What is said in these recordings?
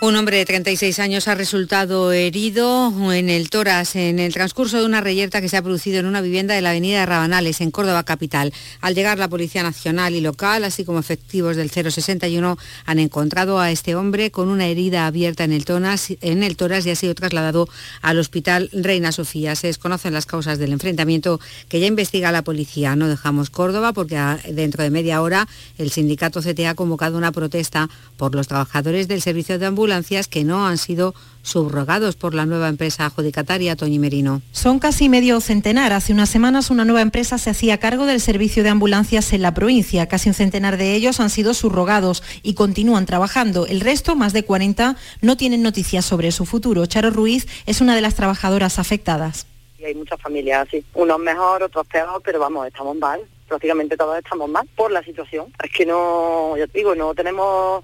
Un hombre de 36 años ha resultado herido en el Toras en el transcurso de una reyerta que se ha producido en una vivienda de la avenida de Rabanales, en Córdoba capital. Al llegar la Policía Nacional y local, así como efectivos del 061, han encontrado a este hombre con una herida abierta en el, Toras, y ha sido trasladado al Hospital Reina Sofía. Se desconocen las causas del enfrentamiento que ya investiga la policía. No dejamos Córdoba porque dentro de media hora el sindicato CT ha convocado una protesta por los trabajadores del servicio de ambulancia que no han sido subrogados por la nueva empresa adjudicataria Toñi Merino. Son casi medio centenar. Hace unas semanas una nueva empresa se hacía cargo del servicio de ambulancias en la provincia. Casi un centenar de ellos han sido subrogados y continúan trabajando. El resto, más de 40, no tienen noticias sobre su futuro. Charo Ruiz es una de las trabajadoras afectadas. Y hay muchas familias así, unos mejor, otros peor, pero vamos, estamos mal. Prácticamente todos estamos mal por la situación. Es que no, ya te digo, no tenemos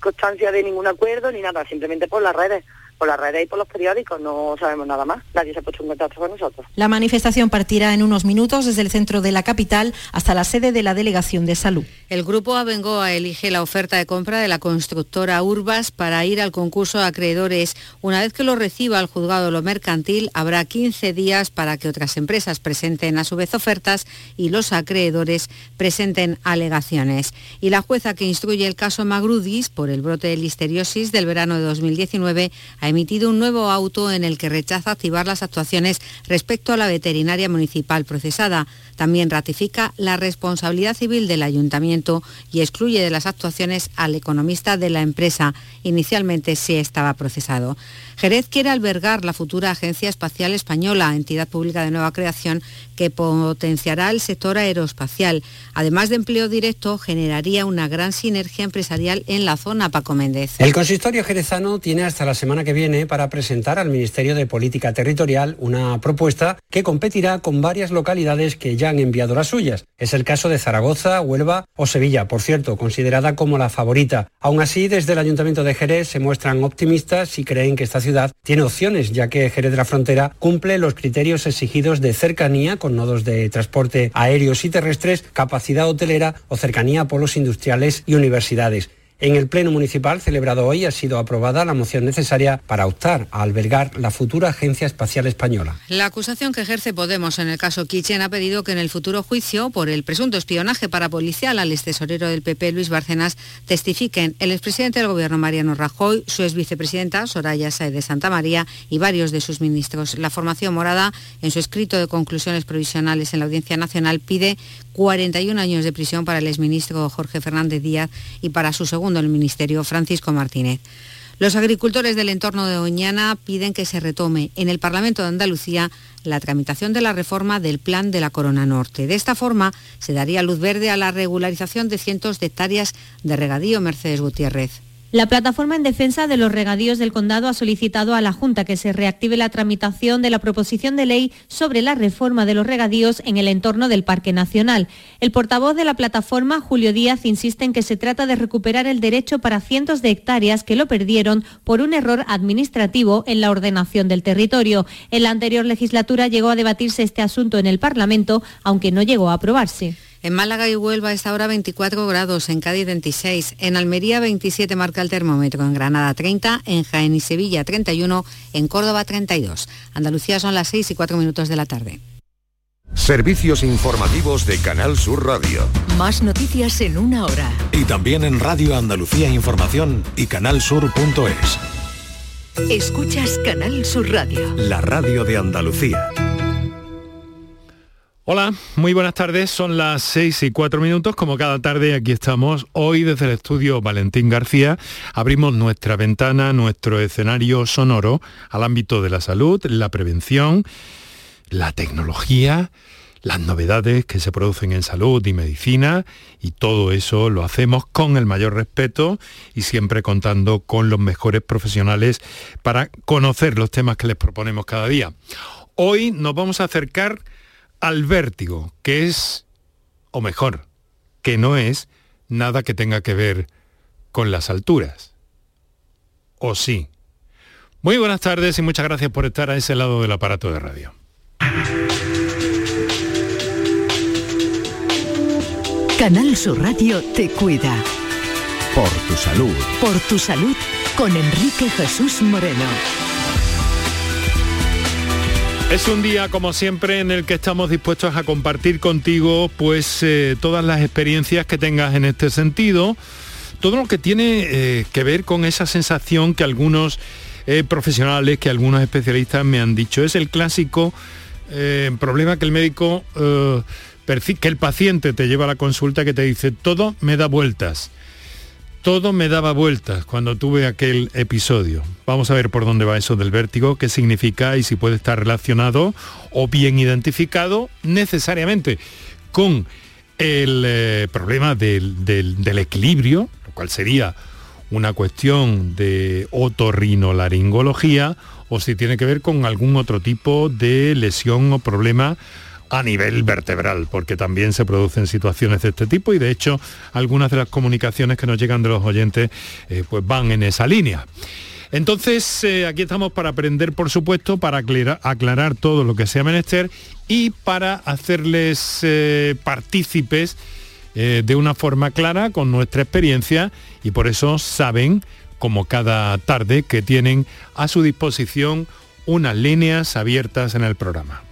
constancia de ningún acuerdo ni nada, simplemente por las redes por las redes y por los periódicos, no sabemos nada más. Nadie se ha puesto en contacto con nosotros. La manifestación partirá en unos minutos desde el centro de la capital hasta la sede de la Delegación de Salud. El grupo Abengoa elige la oferta de compra de la constructora Urbas para ir al concurso de acreedores. Una vez que lo reciba el juzgado lo mercantil, habrá 15 días para que otras empresas presenten a su vez ofertas y los acreedores presenten alegaciones. Y la jueza que instruye el caso Magrudis por el brote de listeriosis del verano de 2019 ha emitido un nuevo auto en el que rechaza activar las actuaciones respecto a la veterinaria municipal procesada. También ratifica la responsabilidad civil del ayuntamiento y excluye de las actuaciones al economista de la empresa. Inicialmente sí estaba procesado. Jerez quiere albergar la futura Agencia Espacial Española, entidad pública de nueva creación que potenciará el sector aeroespacial. Además de empleo directo, generaría una gran sinergia empresarial en la zona, Paco Méndez. El consistorio jerezano tiene hasta la semana que viene para presentar al Ministerio de Política Territorial una propuesta que competirá con varias localidades que ya han enviado las suyas. Es el caso de Zaragoza, Huelva o Sevilla, por cierto, considerada como la favorita. Aún así, desde el Ayuntamiento de Jerez se muestran optimistas y creen que esta ciudad tiene opciones, ya que Jerez de la Frontera cumple los criterios exigidos de cercanía con nodos de transporte aéreos y terrestres, capacidad hotelera o cercanía a polos industriales y universidades. En el Pleno Municipal celebrado hoy ha sido aprobada la moción necesaria para optar a albergar la futura Agencia Espacial Española. La acusación que ejerce Podemos en el caso Kitchen ha pedido que en el futuro juicio por el presunto espionaje para policial al extesorero del PP Luis Bárcenas testifiquen el expresidente del Gobierno Mariano Rajoy, su exvicepresidenta Soraya Saez de Santa María y varios de sus ministros. La formación morada, en su escrito de conclusiones provisionales en la Audiencia Nacional, pide 41 años de prisión para el exministro Jorge Fernández Díaz y para su segundo el Ministerio, Francisco Martínez. Los agricultores del entorno de Oñana piden que se retome en el Parlamento de Andalucía la tramitación de la reforma del Plan de la Corona Norte. De esta forma, se daría luz verde a la regularización de cientos de hectáreas de regadío Mercedes Gutiérrez. La plataforma en defensa de los regadíos del condado ha solicitado a la Junta que se reactive la tramitación de la proposición de ley sobre la reforma de los regadíos en el entorno del Parque Nacional. El portavoz de la plataforma, Julio Díaz, insiste en que se trata de recuperar el derecho para cientos de hectáreas que lo perdieron por un error administrativo en la ordenación del territorio. En la anterior legislatura llegó a debatirse este asunto en el Parlamento, aunque no llegó a aprobarse. En Málaga y Huelva está ahora 24 grados, en Cádiz 26, en Almería 27 marca el termómetro, en Granada 30, en Jaén y Sevilla 31, en Córdoba 32. Andalucía son las 6 y 4 minutos de la tarde. Servicios informativos de Canal Sur Radio. Más noticias en una hora. Y también en Radio Andalucía Información y canalsur.es. Escuchas Canal Sur Radio. La radio de Andalucía. Hola, muy buenas tardes. Son las 6 y 4 minutos. Como cada tarde, aquí estamos. Hoy desde el estudio Valentín García abrimos nuestra ventana, nuestro escenario sonoro al ámbito de la salud, la prevención, la tecnología, las novedades que se producen en salud y medicina y todo eso lo hacemos con el mayor respeto y siempre contando con los mejores profesionales para conocer los temas que les proponemos cada día. Hoy nos vamos a acercar al vértigo, que es, o mejor, que no es nada que tenga que ver con las alturas. ¿O sí? Muy buenas tardes y muchas gracias por estar a ese lado del aparato de radio. Canal Sur Radio te cuida. Por tu salud. Por tu salud con Enrique Jesús Moreno. Es un día, como siempre, en el que estamos dispuestos a compartir contigo pues eh, todas las experiencias que tengas en este sentido, todo lo que tiene eh, que ver con esa sensación que algunos eh, profesionales, que algunos especialistas me han dicho. Es el clásico problema que el médico, que el paciente te lleva a la consulta que te dice, todo me da vueltas todo me daba vueltas cuando tuve aquel episodio. Vamos a ver por dónde va eso del vértigo, qué significa y si puede estar relacionado o bien identificado necesariamente con el eh, problema del, del, equilibrio, lo cual sería una cuestión de otorrinolaringología o si tiene que ver con algún otro tipo de lesión o problema a nivel vertebral, porque también se producen situaciones de este tipo y de hecho algunas de las comunicaciones que nos llegan de los oyentes eh, pues van en esa línea. Entonces, eh, aquí estamos para aprender, por supuesto, para aclarar, todo lo que sea menester y para hacerles eh, partícipes de una forma clara con nuestra experiencia y por eso saben, como cada tarde, que tienen a su disposición unas líneas abiertas en el programa.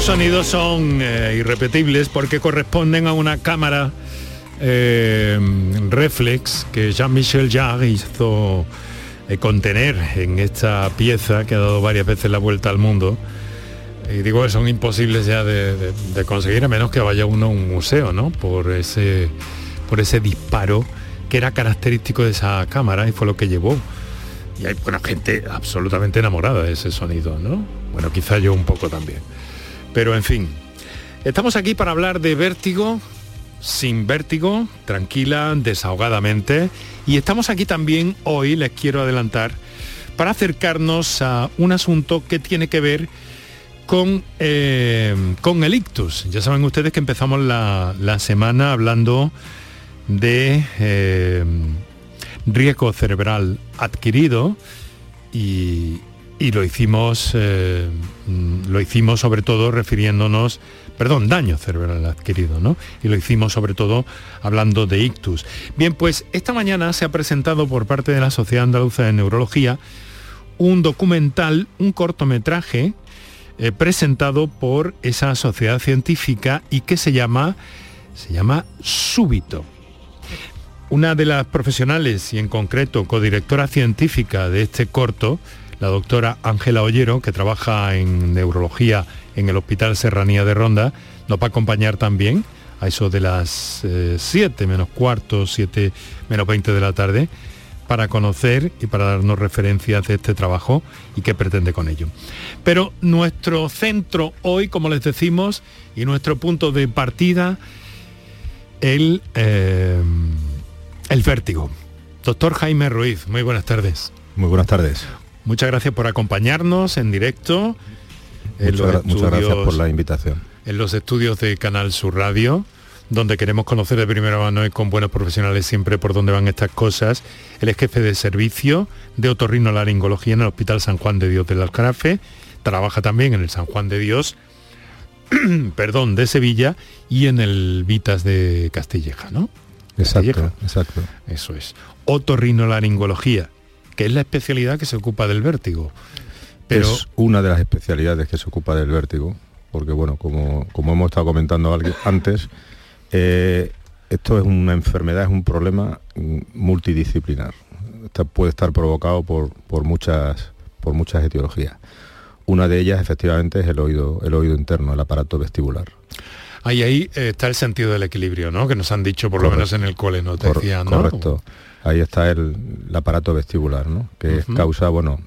Sonidos son eh, irrepetibles porque corresponden a una cámara eh, reflex que Jean-Michel Jarre hizo eh, contener en esta pieza que ha dado varias veces la vuelta al mundo. Y digo que son imposibles ya de, conseguir a menos que vaya uno a un museo, ¿no? Por ese, por ese disparo que era característico de esa cámara y fue lo que llevó. Y hay buena gente absolutamente enamorada de ese sonido, ¿no? Bueno, quizá yo un poco también. Pero en fin, estamos aquí para hablar de vértigo, sin vértigo, tranquila, desahogadamente. Y estamos aquí también hoy, les quiero adelantar, para acercarnos a un asunto que tiene que ver con, eh, con el ictus. Ya saben ustedes que empezamos la, semana hablando de eh, riesgo cerebral adquirido y, y lo hicimos, eh, lo hicimos sobre todo refiriéndonos, perdón, daño cerebral adquirido, ¿no? Y lo hicimos sobre todo hablando de ictus. Bien, pues esta mañana se ha presentado por parte de la Sociedad Andaluza de Neurología un documental, un cortometraje eh, presentado por esa sociedad científica y que se llama, se llama Súbito. Una de las profesionales y en concreto codirectora científica de este corto, la doctora Ángela Ollero, que trabaja en neurología en el Hospital Serranía de Ronda, nos va a acompañar también a eso de las 7 eh, menos cuarto, 7 menos 20 de la tarde, para conocer y para darnos referencias de este trabajo y qué pretende con ello. Pero nuestro centro hoy, como les decimos, y nuestro punto de partida, el, eh, el vértigo. Doctor Jaime Ruiz, muy buenas tardes. Muy buenas tardes. Muchas gracias por acompañarnos en directo. muchas, gracias por la invitación. En los estudios de Canal Sur Radio, donde queremos conocer de primera mano y con buenos profesionales siempre por dónde van estas cosas. Él es jefe de servicio de otorrinolaringología en el Hospital San Juan de Dios del Alcarafe. Trabaja también en el San Juan de Dios, perdón, de Sevilla y en el Vitas de Castilleja, ¿no? Exacto, exacto. Eso es. Otorrinolaringología que es la especialidad que se ocupa del vértigo. Pero... Es una de las especialidades que se ocupa del vértigo, porque bueno, como, como hemos estado comentando antes, eh, esto es una enfermedad, es un problema multidisciplinar. puede estar provocado por, por, muchas, por muchas etiologías. Una de ellas efectivamente es el oído, el oído interno, el aparato vestibular. Ahí, ahí eh, está el sentido del equilibrio, ¿no? Que nos han dicho, por lo menos en el cole, ¿no? Te decían, ¿no? Correcto. Ahí está el, aparato vestibular, ¿no? Que causa, bueno,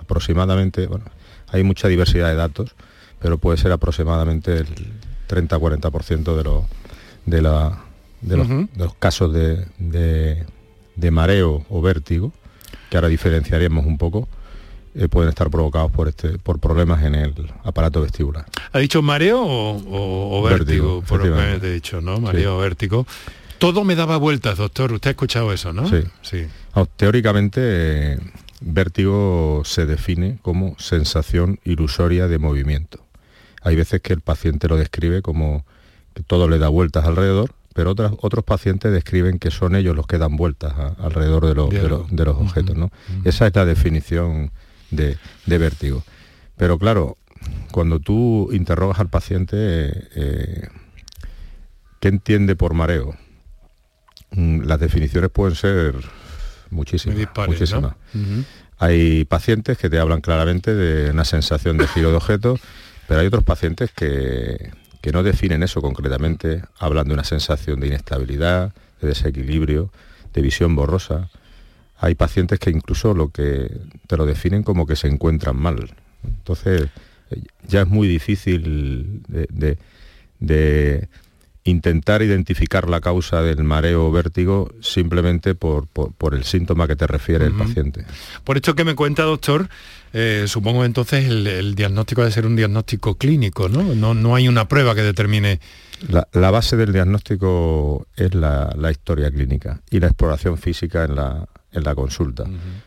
aproximadamente, bueno, hay mucha diversidad de datos, pero puede ser aproximadamente el 30-40% de, lo, de, la, de, los, casos de, de, mareo o vértigo, que ahora diferenciaríamos un poco, eh, pueden estar provocados por este por problemas en el aparato vestibular. ¿Ha dicho mareo o, vértigo? por lo que he dicho, ¿no? Mareo o vértigo. Todo me daba vueltas, doctor. Usted ha escuchado eso, ¿no? Sí. sí. teóricamente, vértigo se define como sensación ilusoria de movimiento. Hay veces que el paciente lo describe como que todo le da vueltas alrededor, pero otros, otros pacientes describen que son ellos los que dan vueltas alrededor de, de, los objetos. ¿no? Esa es la definición de, vértigo. Pero claro, cuando tú interrogas al paciente, eh, ¿qué entiende por mareo? Mm, las definiciones pueden ser muchísimas. muchísimas. Hay pacientes que te hablan claramente de una sensación de giro de objeto, pero hay otros pacientes que, que no definen eso concretamente, hablan de una sensación de inestabilidad, de desequilibrio, de visión borrosa. Hay pacientes que incluso lo que te lo definen como que se encuentran mal. Entonces, ya es muy difícil de, intentar identificar la causa del mareo o vértigo simplemente por, el síntoma que te refiere el paciente. Por esto que me cuenta, doctor, eh, supongo entonces el, diagnóstico debe ser un diagnóstico clínico, ¿no? No, no hay una prueba que determine... La, base del diagnóstico es la, historia clínica y la exploración física en la, en la consulta,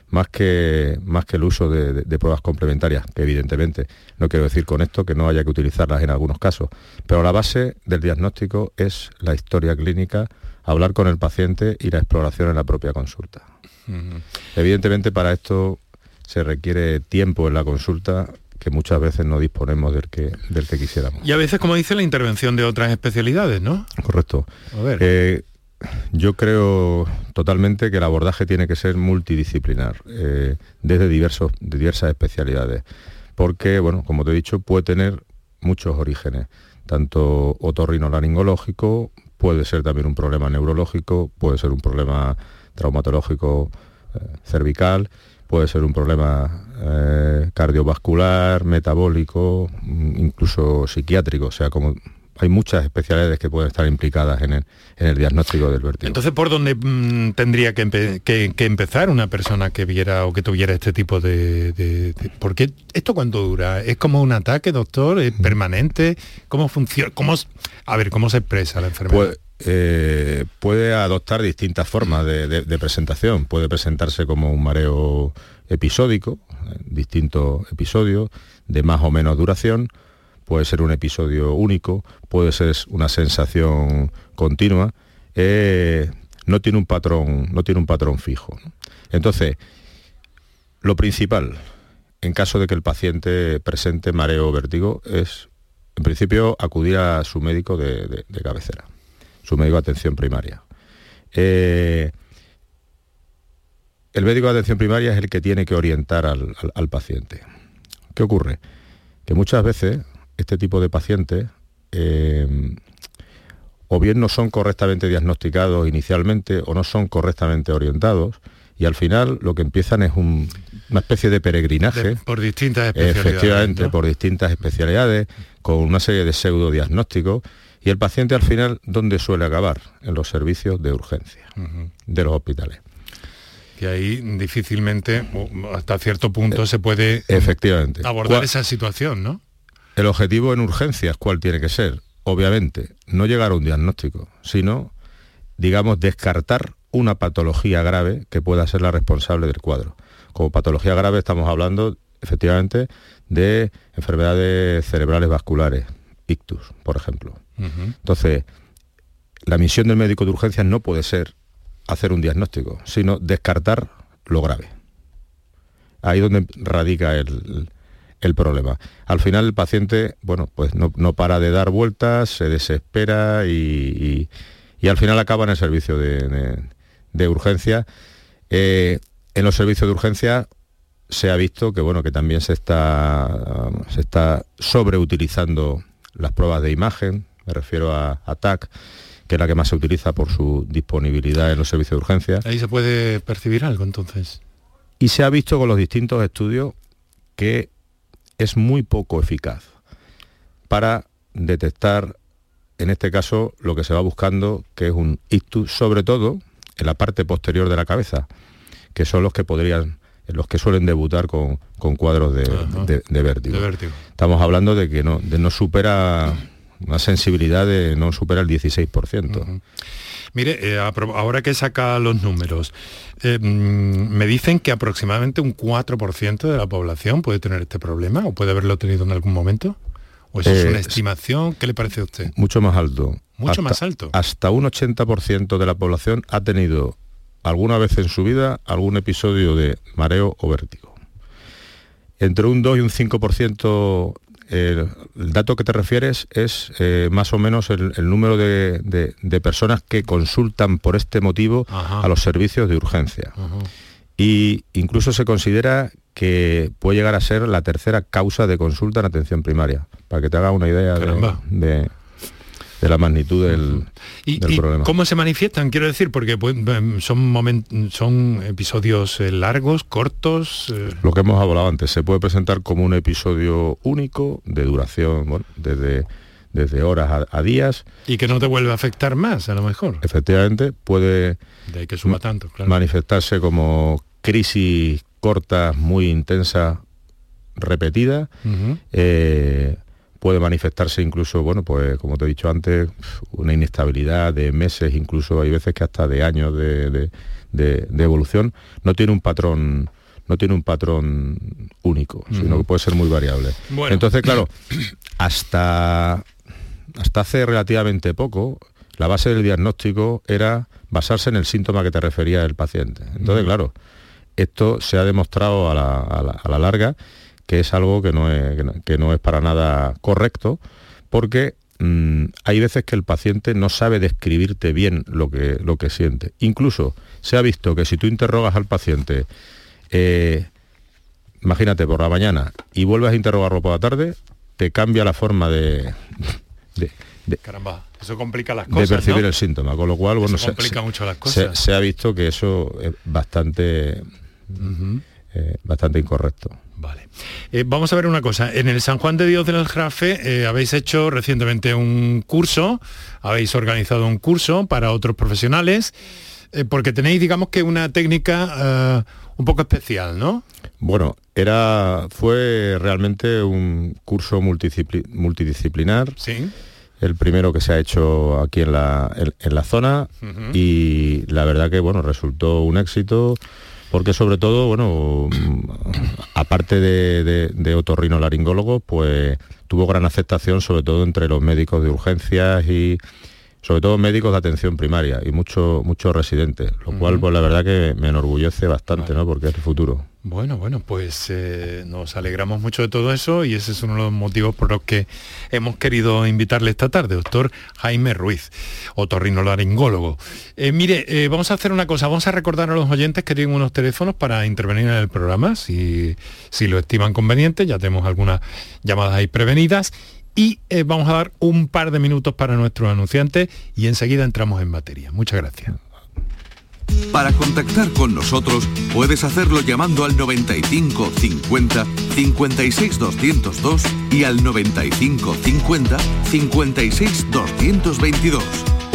más, que, más que el uso de, pruebas complementarias, que evidentemente no quiero decir con esto que no haya que utilizarlas en algunos casos, pero la base del diagnóstico es la historia clínica, hablar con el paciente y la exploración en la propia consulta. Evidentemente para esto se requiere tiempo en la consulta que muchas veces no disponemos del que, del que quisiéramos. Y a veces, como dice, la intervención de otras especialidades, ¿no? Correcto. Eh, yo creo totalmente que el abordaje tiene que ser multidisciplinar, eh, desde diversos, diversas especialidades, porque, bueno, como te he dicho, puede tener muchos orígenes, tanto otorrinolaringológico, puede ser también un problema neurológico, puede ser un problema traumatológico eh, cervical, puede ser un problema eh, cardiovascular, metabólico, mm, incluso psiquiátrico, o sea, como hay muchas especialidades que pueden estar implicadas en el, diagnóstico del vértigo. Entonces, ¿por dónde mm, tendría que, empezar una persona que viera o que tuviera este tipo de, Porque esto cuánto dura? ¿Es como un ataque, doctor? ¿Es mm. permanente? ¿Cómo funciona? ¿Cómo, a ver, ¿cómo se expresa la enfermedad? Pues, eh, puede adoptar distintas formas de, presentación. Puede presentarse como un mareo episódico, distintos episodios de más o menos duración. Puede ser un episodio único, puede ser una sensación continua. Eh, no tiene un patrón, no tiene un patrón fijo. Entonces, lo principal, en caso de que el paciente presente mareo o vértigo, es, en principio, acudir a su médico de cabecera su médico de atención primaria. Eh, el médico de atención primaria es el que tiene que orientar al, paciente. ¿Qué ocurre? Que muchas veces este tipo de pacientes eh, o bien no son correctamente diagnosticados inicialmente o no son correctamente orientados y al final lo que empiezan es una especie de peregrinaje. por distintas especialidades. Efectivamente, por distintas especialidades, con una serie de pseudo diagnósticos y el paciente al final, ¿dónde suele acabar? En los servicios de urgencia de los hospitales. Que ahí difícilmente, hasta cierto punto, se puede eh, Efectivamente. abordar esa situación, ¿no? El objetivo en urgencias, ¿cuál tiene que ser? Obviamente, no llegar a un diagnóstico, sino, digamos, descartar una patología grave que pueda ser la responsable del cuadro. Como patología grave estamos hablando, efectivamente, de enfermedades cerebrales vasculares, ictus, por ejemplo, entonces, la misión del médico de urgencias no puede ser hacer un diagnóstico, sino descartar lo grave. Ahí donde radica el, problema. Al final el paciente, bueno, pues no, para de dar vueltas, se desespera y, al final acaba en el servicio de, urgencia. Eh, en los servicios de urgencia se ha visto que bueno que también se está se está sobreutilizando las pruebas de imagen, me refiero a, a TAC, que es la que más se utiliza por su disponibilidad en los servicios de urgencia. Ahí se puede percibir algo entonces. Y se ha visto con los distintos estudios que es muy poco eficaz para detectar, en este caso, lo que se va buscando, que es un ictus, sobre todo en la parte posterior de la cabeza, que son los que podrían los que suelen debutar con, cuadros de, vértigo. Estamos hablando de que no, de no supera una sensibilidad de no supera el 16%. Mire, eh, ahora que saca los números, eh, mm, me dicen que aproximadamente un 4% de la población puede tener este problema o puede haberlo tenido en algún momento. ¿O eso es una eh, estimación? ¿Qué le parece a usted? Mucho más alto. Mucho más alto. Hasta un 80% de la población ha tenido alguna vez en su vida algún episodio de mareo o vértigo. Entre un 2 y un 5%, el dato que te refieres es eh, más o menos el, número de, personas que consultan por este motivo a los servicios de urgencia. Y incluso se considera que puede llegar a ser la tercera causa de consulta en atención primaria, para que te haga una idea de, de la magnitud del, ¿Y, problema. ¿Cómo se manifiestan? Quiero decir, porque pues, em, son, son episodios eh, largos, cortos. Eh. Lo que hemos hablado antes, se puede presentar como un episodio único, de duración, desde desde horas a, días. Y que no te vuelve a afectar más, a lo mejor. Efectivamente, puede de que suma tanto, manifestarse como crisis corta, muy intensa, repetida puede manifestarse incluso, bueno, pues como te he dicho antes, una inestabilidad de meses, incluso hay veces que hasta de años de, evolución, no tiene un patrón no tiene un patrón único, sino que puede ser muy variable. Entonces, claro, hasta, hasta hace relativamente poco, la base del diagnóstico era basarse en el síntoma que te refería el paciente. Entonces, claro, esto se ha demostrado a la, a la larga que es algo que no es, que no es para nada correcto, porque mm, hay veces que el paciente no sabe describirte bien lo que, lo que siente. Incluso se ha visto que si tú interrogas al paciente, eh, imagínate por la mañana, y vuelves a interrogarlo por la tarde, te cambia la forma de... Caramba, eso complica las cosas. De percibir el síntoma, con lo cual, bueno, se, complica mucho las cosas. Se, ha visto que eso es bastante, eh, bastante incorrecto. Vale. Eh, vamos a ver una cosa. En el San Juan de Dios del Aljarafe eh, habéis hecho recientemente un curso, habéis organizado un curso para otros profesionales, eh, porque tenéis, digamos que una técnica un poco especial, ¿no? Bueno, era, fue realmente un curso multidisciplinar. Sí. El primero que se ha hecho aquí en la, en, la zona y la verdad que bueno, resultó un éxito porque sobre todo, bueno, aparte de, de, de otorrinolaringólogos, pues tuvo gran aceptación sobre todo entre los médicos de urgencias y sobre todo médicos de atención primaria y muchos muchos residentes, lo cual pues la verdad que me enorgullece bastante, ¿no? Porque es el futuro. Bueno, bueno, pues eh, nos alegramos mucho de todo eso y ese es uno de los motivos por los que hemos querido invitarle esta tarde, doctor Jaime Ruiz, otorrinolaringólogo. Eh, mire, eh, vamos a hacer una cosa, vamos a recordar a los oyentes que tienen unos teléfonos para intervenir en el programa, si, si lo estiman conveniente, ya tenemos algunas llamadas ahí prevenidas y vamos a dar un par de minutos para nuestros anunciantes y enseguida entramos en materia. Muchas gracias. Para contactar con nosotros puedes hacerlo llamando al 95 50 56 202 y al 95 50 56 222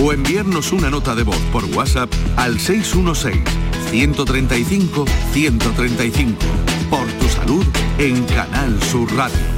o enviarnos una nota de voz por WhatsApp al 616 135 135 por tu salud en Canal Sur Radio.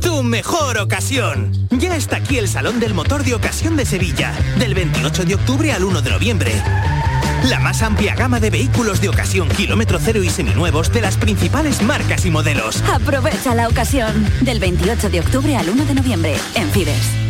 tu mejor ocasión. Ya está aquí el Salón del Motor de Ocasión de Sevilla, del 28 de octubre al 1 de noviembre. La más amplia gama de vehículos de ocasión kilómetro cero y seminuevos de las principales marcas y modelos. Aprovecha la ocasión, del 28 de octubre al 1 de noviembre, en Fides.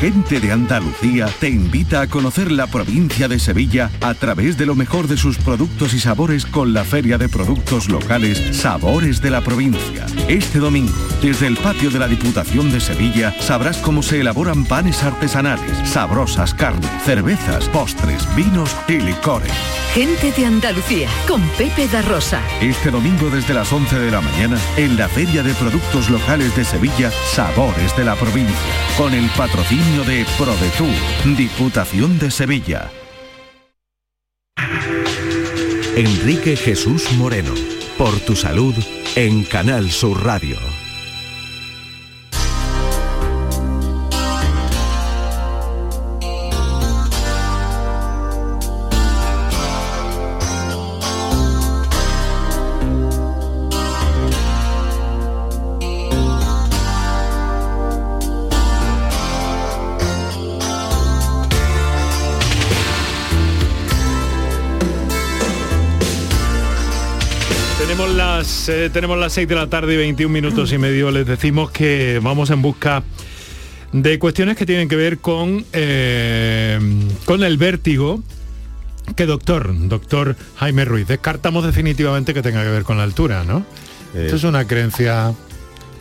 Gente de Andalucía te invita a conocer la provincia de Sevilla a través de lo mejor de sus productos y sabores con la Feria de Productos Locales Sabores de la Provincia. Este domingo, desde el patio de la Diputación de Sevilla, sabrás cómo se elaboran panes artesanales, sabrosas carnes, cervezas, postres, vinos y licores. Gente de Andalucía con Pepe da Rosa. Este domingo desde las 11 de la mañana en la Feria de Productos Locales de Sevilla, Sabores de la Provincia, con el patrocinio de ProDetour, Diputación de Sevilla. Enrique Jesús Moreno, por tu salud en Canal Sur Radio. Las, eh, tenemos las 6 de la tarde y 21 minutos y medio. Les decimos que vamos en busca de cuestiones que tienen que ver con, eh, con el vértigo. Que doctor, doctor Jaime Ruiz, descartamos definitivamente que tenga que ver con la altura, ¿no? Esto es una creencia...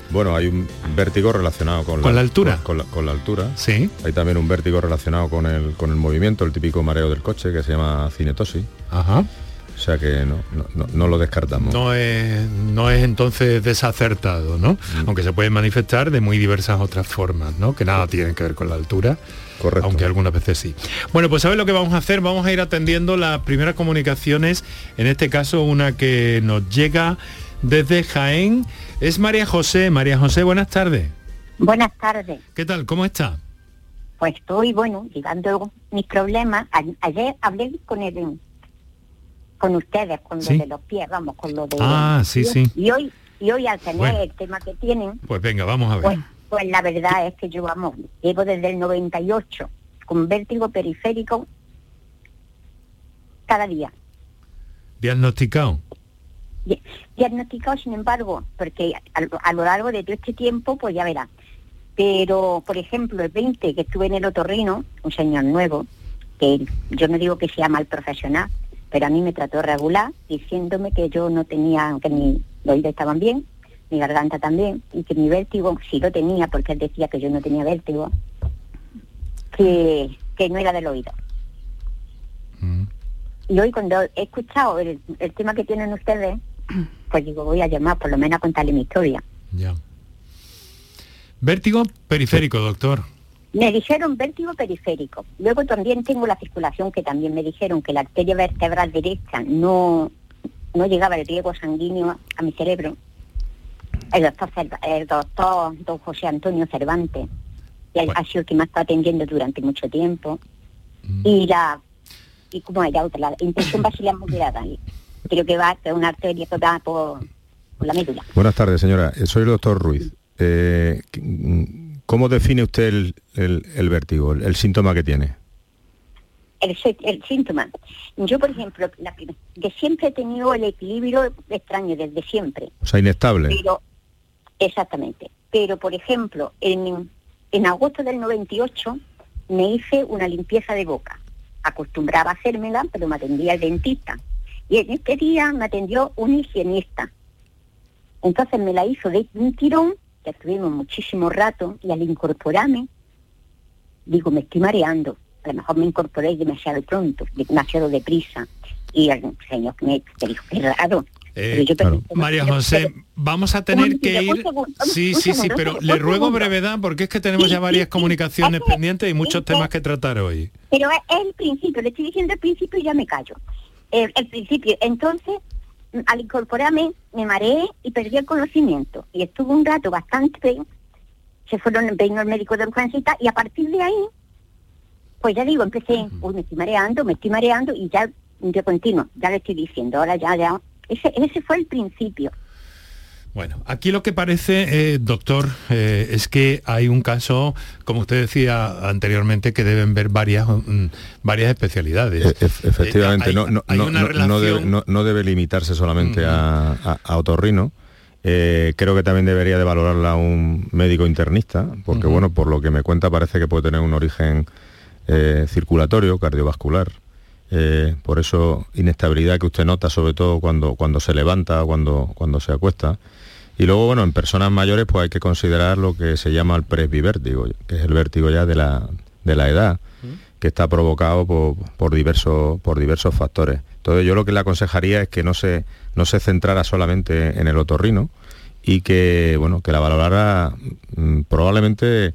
Bueno, hay un vértigo relacionado con, ¿Con la altura? Con, la, con la altura. Sí. Hay también un vértigo relacionado con el, con el movimiento, el típico mareo del coche que se llama cinetosis. Ajá. O sea que no, no, no- no lo descartamos. No es, no es entonces desacertado, ¿no? Aunque se puede manifestar de muy diversas otras formas, ¿no? Que nada tienen que ver con la altura. Correcto. Aunque algunas veces sí. Bueno, pues ¿sabes lo que vamos a hacer? Vamos a ir atendiendo las primeras comunicaciones, en este caso una que nos llega desde Jaén. Es María José. María José, buenas tardes. Buenas tardes. ¿Qué tal? ¿Cómo está? Pues estoy, bueno, llegando mis problemas. Ayer hablé con el, con ustedes, con Sí. lo de los pies, vamos, con lo de... Ah, sí, sí. Y hoy, y hoy al tener Bueno. el tema que tienen, Pues venga, vamos a ver. pues, pues la verdad es que yo, vamos, llevo desde el 98 con vértigo periférico cada día. Diagnosticado. Di- Diagnosticado, sin embargo, porque a, lo- a lo largo de todo este tiempo, pues ya verá. Pero, por ejemplo, el 20 que estuve en el otorrino, un señor nuevo, que yo no digo que sea mal profesional, pero a mí me trató regular, diciéndome que yo no tenía, que mi los oídos estaban bien, mi garganta también, y que mi vértigo sí lo tenía, porque él decía que yo no tenía vértigo, que, que no era del oído. Y hoy cuando he escuchado el, el tema que tienen ustedes, pues digo, voy a llamar por lo menos a contarle mi historia. Ya. Vértigo periférico, doctor. Me dijeron vértigo periférico. Luego también tengo la circulación que también me dijeron que la arteria vertebral derecha no, no llegaba el riego sanguíneo a mi cerebro. El doctor, el doctor don José Antonio Cervantes, que ha sido el que me ha estado atendiendo durante mucho tiempo. Y la y como era otra, la infección baciliar moderada. Creo que va es una arteria que va por, por la médula. Buenas tardes, señora. Eh, Soy el doctor Ruiz. Eh, mm, ¿Cómo define usted el, el- el vértigo, el, el síntoma que tiene? el, síntoma. Yo, por ejemplo, la que siempre he tenido el equilibrio extraño desde siempre. O sea, inestable. Pero, exactamente. Pero, por ejemplo, en, en agosto del 98 me hice una limpieza de boca. Acostumbraba a hacérmela, pero me atendía el dentista. Y en este día me atendió un higienista. Entonces me la hizo de un tirón, que estuvimos muchísimo rato, y al incorporarme, digo, me estoy mareando. A lo mejor me incorporé demasiado pronto, demasiado deprisa. Y el señor me, me dijo, qué raro. Eh, Pero yo pensé, María pero- José, vamos a tener un que ir... un segundo, Sí, sí, sí, pero le ruego brevedad porque es que tenemos ya varias comunicaciones pendientes y muchos temas que tratar hoy. Pero es el principio, le estoy diciendo el principio y ya me callo. El, el principio, entonces, al incorporarme, me mareé y perdí el conocimiento. Y estuve un rato bastante, se fueron, vino el médico de urgencia y a partir de ahí, pues ya digo, empecé, uy, me estoy mareando, me estoy mareando, y ya de continuo, ya le estoy diciendo, ahora ya, ya, ese, ese fue el principio. Bueno, aquí lo que parece, eh, doctor, eh, es que hay un caso, como usted decía anteriormente, que deben ver varias, mm, varias especialidades. E- efectivamente, no, no, no, debe, no, debe, limitarse solamente a, a, otorrino. Eh, creo que también debería de valorarla un médico internista, porque bueno, por lo que me cuenta parece que puede tener un origen circulatorio, cardiovascular. por eso inestabilidad que usted nota, sobre todo cuando, cuando se levanta, cuando, cuando se acuesta. Y luego, bueno, en personas mayores pues hay que considerar lo que se llama el presbivértigo, que es el vértigo ya de la, de la edad, que está provocado por, diversos, por diversos factores. Entonces yo lo que le aconsejaría es que no se, no se centrara solamente en el otorrino y que, bueno, que la valorara mm, probablemente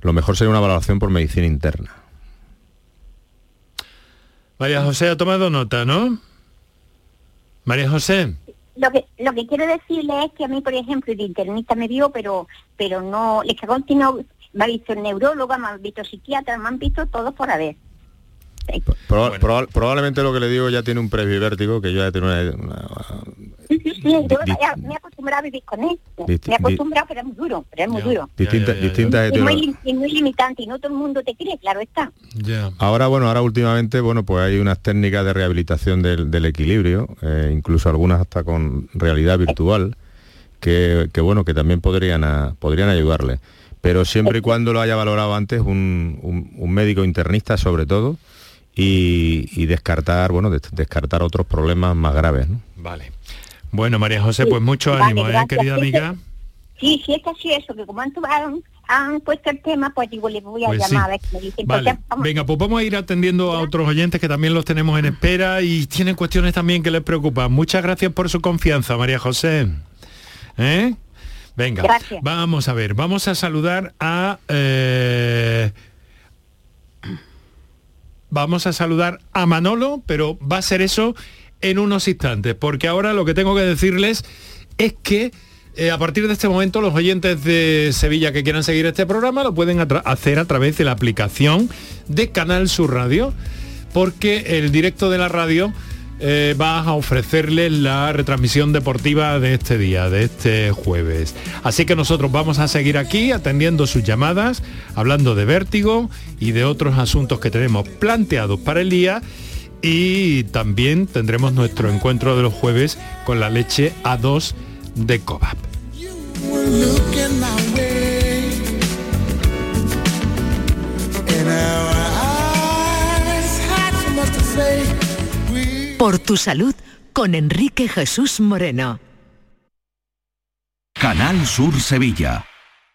lo mejor sería una valoración por medicina interna. María José ha tomado nota, ¿no? María José lo que lo que quiero decirle es que a mí, por ejemplo, el internista me vio, pero pero no, les que continuado, me ha visto el neurólogo, me ha visto psiquiatra, me han visto todos por haber. Probablemente lo que le digo ya tiene un presbivértigo que yo ya tengo una... Sí, sí, sí, yo me he acostumbrado a vivir con él. me he acostumbrado, pero es muy duro, pero es muy duro. Distintas, distintas es muy, muy, limitante y no todo el mundo te cree, claro está. Ahora, bueno, ahora últimamente, bueno, pues hay unas técnicas de rehabilitación del, equilibrio, eh, incluso algunas hasta con realidad virtual, que, bueno, que también podrían, podrían ayudarle. Pero siempre y cuando lo haya valorado antes un, un médico internista, sobre todo, y, descartar, bueno, descartar otros problemas más graves. Vale. Bueno, María José, pues mucho ánimo, ¿eh, querida amiga? Sí, sí, es así eso, que como han, han, puesto el tema, pues digo, les voy a pues llamar a ver me dicen. Pues vale. Venga, pues vamos a ir atendiendo a otros oyentes que también los tenemos en espera y tienen cuestiones también que les preocupan. Muchas gracias por su confianza, María José. ¿Eh? Venga, vamos a ver, vamos a saludar a... Eh, vamos a saludar a Manolo, pero va a ser eso en unos instantes, porque ahora lo que tengo que decirles es que eh, a partir de este momento los oyentes de Sevilla que quieran seguir este programa lo pueden hacer a través de la aplicación de Canal Sur Radio, porque el directo de la radio eh, vas a ofrecerles la retransmisión deportiva de este día, de este jueves. Así que nosotros vamos a seguir aquí atendiendo sus llamadas, hablando de vértigo y de otros asuntos que tenemos planteados para el día. Y también tendremos nuestro encuentro de los jueves con la leche A2 de Cobap. Por tu salud con Enrique Jesús Moreno. Canal Sur Sevilla.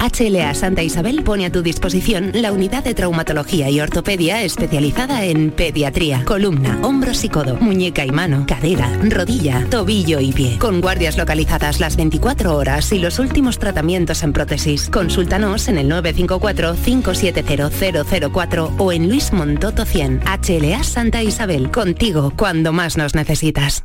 HLA Santa Isabel pone a tu disposición la unidad de traumatología y ortopedia especializada en pediatría, columna, hombros y codo, muñeca y mano, cadera, rodilla, tobillo y pie. Con guardias localizadas las 24 horas y los últimos tratamientos en prótesis. Consúltanos en el 954 570 004 o en Luis Montoto 100. HLA Santa Isabel, contigo cuando más nos necesitas.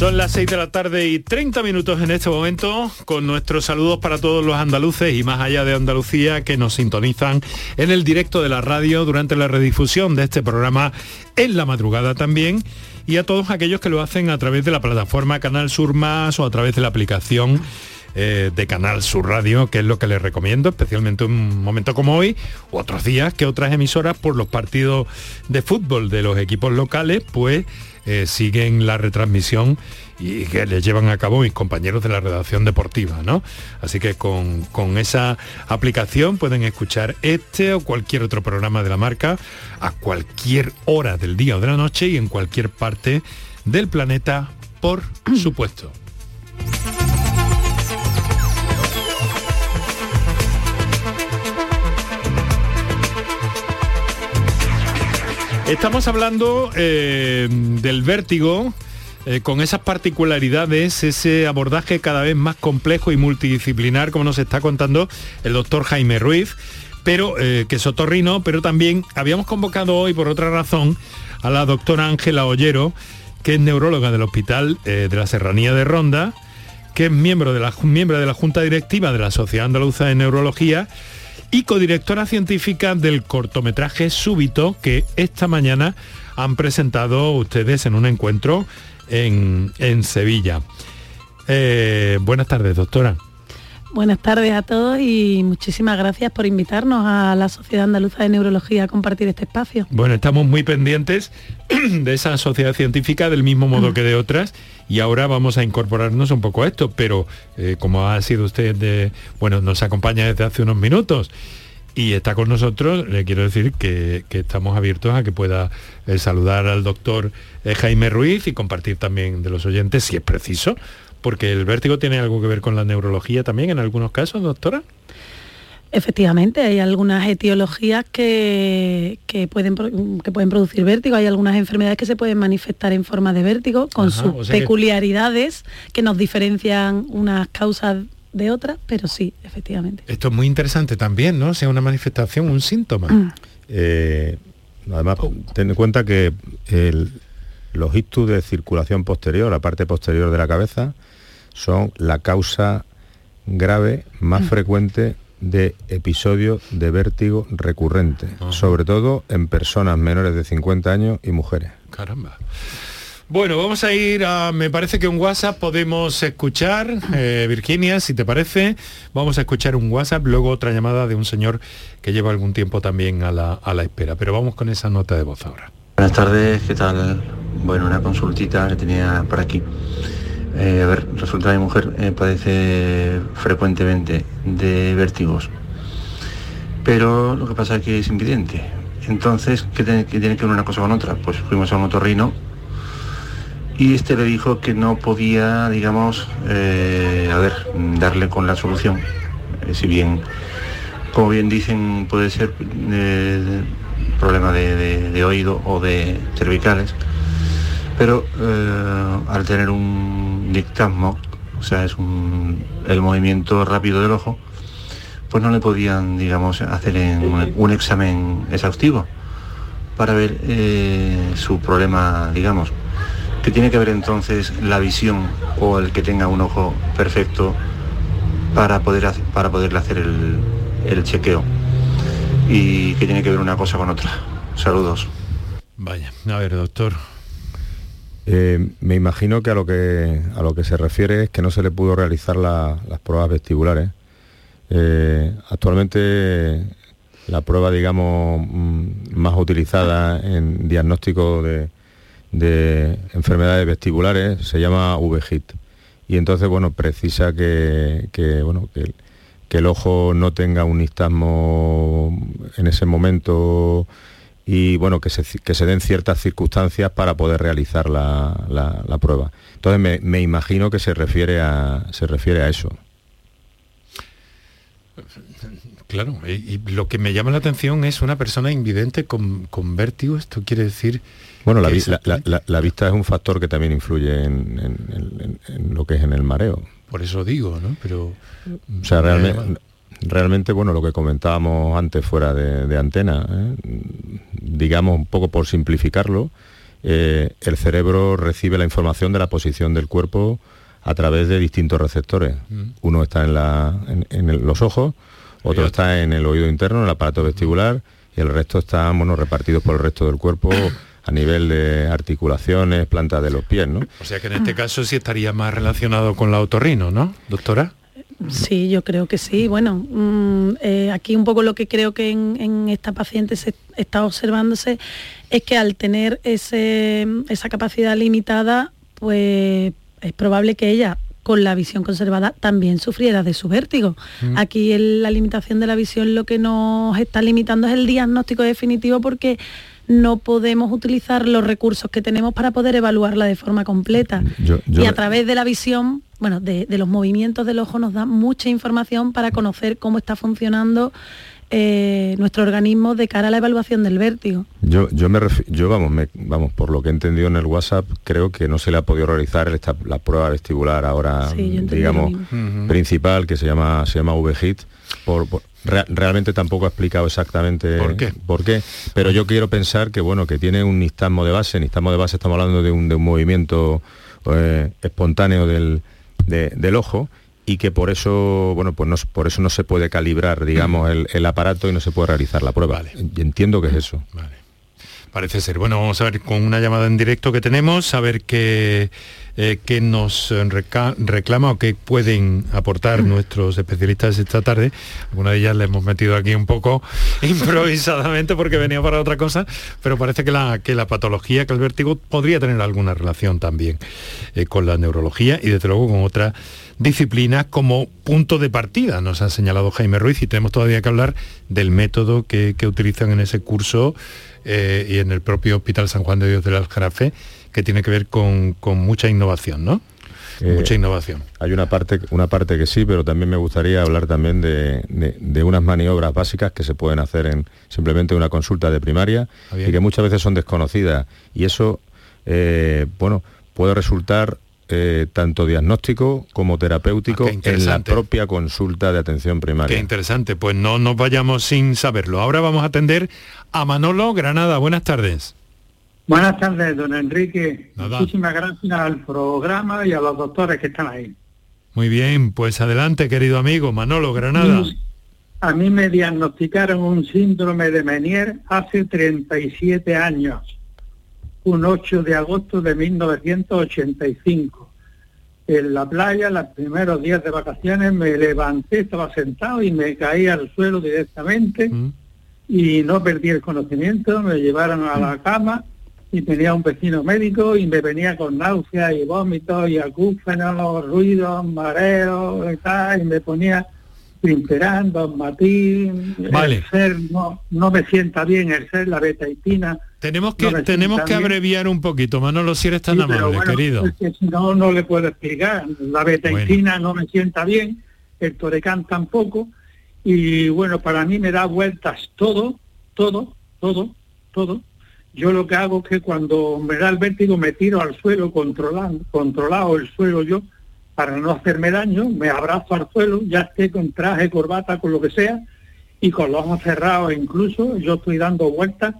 Son las 6 de la tarde y 30 minutos en este momento con nuestros saludos para todos los andaluces y más allá de Andalucía que nos sintonizan en el directo de la radio durante la redifusión de este programa en la madrugada también. Y a todos aquellos que lo hacen a través de la plataforma Canal Sur Más o a través de la aplicación eh, de Canal Sur Radio, que es lo que les recomiendo, especialmente un momento como hoy, u otros días que otras emisoras por los partidos de fútbol de los equipos locales, pues eh, siguen la retransmisión y que les llevan a cabo mis compañeros de la redacción deportiva, ¿no? Así que con, con, esa aplicación pueden escuchar este o cualquier otro programa de la marca a cualquier hora del día o de la noche y en cualquier parte del planeta, por supuesto. Estamos hablando eh, del vértigo, eh, con esas particularidades, ese abordaje cada vez más complejo y multidisciplinar, como nos está contando el doctor Jaime Ruiz, pero eh, que es otorrino, pero también habíamos convocado hoy, por otra razón, a la doctora Ángela Ollero, que es neuróloga del Hospital de la Serranía de Ronda, que es miembro de, la, miembro de la Junta Directiva de la Sociedad Andaluza de Neurología, y codirectora científica del cortometraje Súbito que esta mañana han presentado ustedes en un encuentro en, Sevilla. Eh, buenas tardes, doctora. Buenas tardes a todos y muchísimas gracias por invitarnos a la Sociedad Andaluza de Neurología a compartir este espacio. Bueno, estamos muy pendientes de esa sociedad científica del mismo modo que de otras y ahora vamos a incorporarnos un poco a esto, pero eh, como ha sido usted de, bueno, nos acompaña desde hace unos minutos y está con nosotros, le quiero decir que, estamos abiertos a que pueda eh, saludar al doctor eh, Jaime Ruiz y compartir también de los oyentes si es preciso porque el vértigo tiene algo que ver con la neurología también en algunos casos, doctora. Efectivamente, hay algunas etiologías que, pueden, que pueden producir vértigo, hay algunas enfermedades que se pueden manifestar en forma de vértigo con sus peculiaridades que... nos diferencian unas causas de otras, pero sí, efectivamente. Esto es muy interesante también, ¿no? Sea una manifestación, un síntoma. Mm. Eh, además, ten en cuenta que los ictus de circulación posterior, la parte posterior de la cabeza, son la causa grave más mm. frecuente de episodios de vértigo recurrente, sobre todo en personas menores de 50 años y mujeres. Caramba. Bueno, vamos a ir a, me parece que un WhatsApp podemos escuchar, eh, Virginia, si te parece, vamos a escuchar un WhatsApp, luego otra llamada de un señor que lleva algún tiempo también a la, a la espera, pero vamos con esa nota de voz ahora. Buenas tardes, ¿qué tal? Bueno, una consultita que tenía por aquí. Eh, a ver, resulta que mi mujer eh, padece frecuentemente de vértigos, pero lo que pasa es que es invidente. Entonces, ¿qué tiene, que ver una cosa con otra? Pues fuimos a un otorrino y este le dijo que no podía, digamos, eh, a ver, darle con la solución. si bien, como bien dicen, puede ser problema de oído o de cervicales pero al tener un dictasmo, o sea, es el movimiento rápido del ojo, pues no le podían, digamos, hacer un, examen exhaustivo para ver eh, su problema, digamos, que tiene que ver entonces la visión o el que tenga un ojo perfecto para, poder, para poderle hacer el, el chequeo y que tiene que ver una cosa con otra. Saludos. Vaya, a ver, doctor, eh, me imagino que a lo que a lo que se refiere es que no se le pudo realizar las pruebas vestibulares. Eh, actualmente la prueba, digamos, mm, más utilizada en diagnóstico de, enfermedades vestibulares se llama VGIT. Y entonces, bueno, precisa que, bueno, que, el ojo no tenga un istasmo en ese momento y bueno, que se, que se den ciertas circunstancias para poder realizar la, prueba. Entonces me, imagino que se refiere a, se refiere a eso. Claro, y, lo que me llama la atención es una persona invidente con, vértigo, esto quiere decir... Bueno, la, vista es un factor que también influye en, lo que es en el mareo. Por eso digo, ¿no? Pero... O sea, realmente realmente, bueno, lo que comentábamos antes fuera de, antena, ¿eh? digamos un poco por simplificarlo, eh, el cerebro recibe la información de la posición del cuerpo a través de distintos receptores. Mm. Uno está en, los ojos, otro está en el oído interno, en el aparato vestibular, y el resto está bueno, repartido por el resto del cuerpo a nivel de articulaciones, plantas de los pies, ¿no? O sea que en este caso sí estaría más relacionado con la otorrino, ¿no, doctora? Sí, yo creo que sí. Bueno, mm, eh, aquí un poco lo que creo que en, esta paciente se está observándose es que al tener esa capacidad limitada, pues es probable que ella con la visión conservada también sufriera de su vértigo. Mm. Aquí la limitación de la visión lo que nos está limitando es el diagnóstico definitivo porque no podemos utilizar los recursos que tenemos para poder evaluarla de forma completa. y a través de la visión, bueno, de, los movimientos del ojo nos da mucha información para conocer cómo está funcionando eh, nuestro organismo de cara a la evaluación del vértigo. Yo, yo me yo vamos, vamos, por lo que he entendido en el WhatsApp, creo que no se le ha podido realizar la prueba vestibular ahora, digamos, principal, que se llama, se llama VHIT, por, realmente tampoco ha explicado exactamente por qué. por qué, pero yo quiero pensar que bueno, que tiene un nistagmo de base, nistagmo de base estamos hablando de un, de un movimiento eh, espontáneo del, del ojo y que por eso, bueno, pues no, por eso no se puede calibrar, digamos, el, aparato y no se puede realizar la prueba. Entiendo que es eso. Parece ser. Bueno, vamos a ver con una llamada en directo que tenemos, a ver qué, eh, nos reclama o qué pueden aportar nuestros especialistas esta tarde. Alguna de ellas le hemos metido aquí un poco improvisadamente porque venía para otra cosa, pero parece que la, que la patología, que el vértigo podría tener alguna relación también eh, con la neurología y desde luego con otra disciplina como punto de partida, nos ha señalado Jaime Ruiz, y tenemos todavía que hablar del método que, que utilizan en ese curso eh, y en el propio Hospital San Juan de Dios del Aljarafe, que tiene que ver con, mucha innovación, ¿no? Eh, mucha innovación. Hay una parte, una parte que sí, pero también me gustaría hablar también de, unas maniobras básicas que se pueden hacer en simplemente una consulta de primaria ah, y que muchas veces son desconocidas. Y eso, eh, bueno, puede resultar eh, tanto diagnóstico como terapéutico ah, en la propia consulta de atención primaria. Qué interesante, pues no nos vayamos sin saberlo. Ahora vamos a atender a Manolo Granada. Buenas tardes. Buenas tardes, don Enrique. Muchísimas gracias al programa y a los doctores que están ahí. Muy bien, pues adelante, querido amigo Manolo Granada. A mí me diagnosticaron un síndrome de Menier hace 37 años un 8 de agosto de 1985. En la playa, los primeros días de vacaciones, me levanté, estaba sentado y me caí al suelo directamente mm. y no perdí el conocimiento, me llevaron a la mm. cama y tenía un vecino médico y me venía con náuseas y vómitos y acúfenos, ruidos, mareos y tal, y me ponía Pimperando, Matín, vale. el ser no, no me sienta bien el ser, la betaitina. Tenemos que, tenemos que abreviar un poquito, Manolo, si eres tan amable, querido. si no, no le puedo explicar. La betaitina no me sienta bien, el torecán tampoco, y bueno, para mí me da vueltas todo, todo, todo, todo. Yo lo que hago es que cuando me da el vértigo me tiro al suelo, controlando, controlado el suelo yo, para no hacerme daño, me abrazo al suelo, ya esté con traje, corbata, con lo que sea, y con los ojos cerrados incluso, yo estoy dando vueltas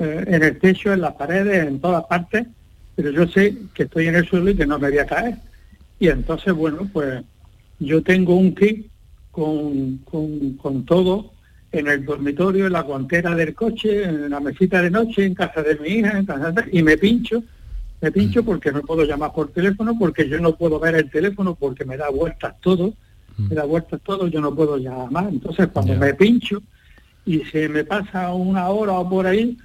eh, en el techo, en las paredes, en todas partes, pero yo sé que estoy en el suelo y que no me voy a caer. Y entonces, bueno, pues yo tengo un kit con, con, todo en el dormitorio, en la guantera del coche, en la mesita de noche, en casa de mi hija, en casa de... y me pincho me pincho porque no puedo llamar por teléfono, porque yo no puedo ver el teléfono porque me da vueltas todo, me da vueltas todo, yo no puedo llamar. Entonces cuando me pincho y se me pasa una hora o por ahí,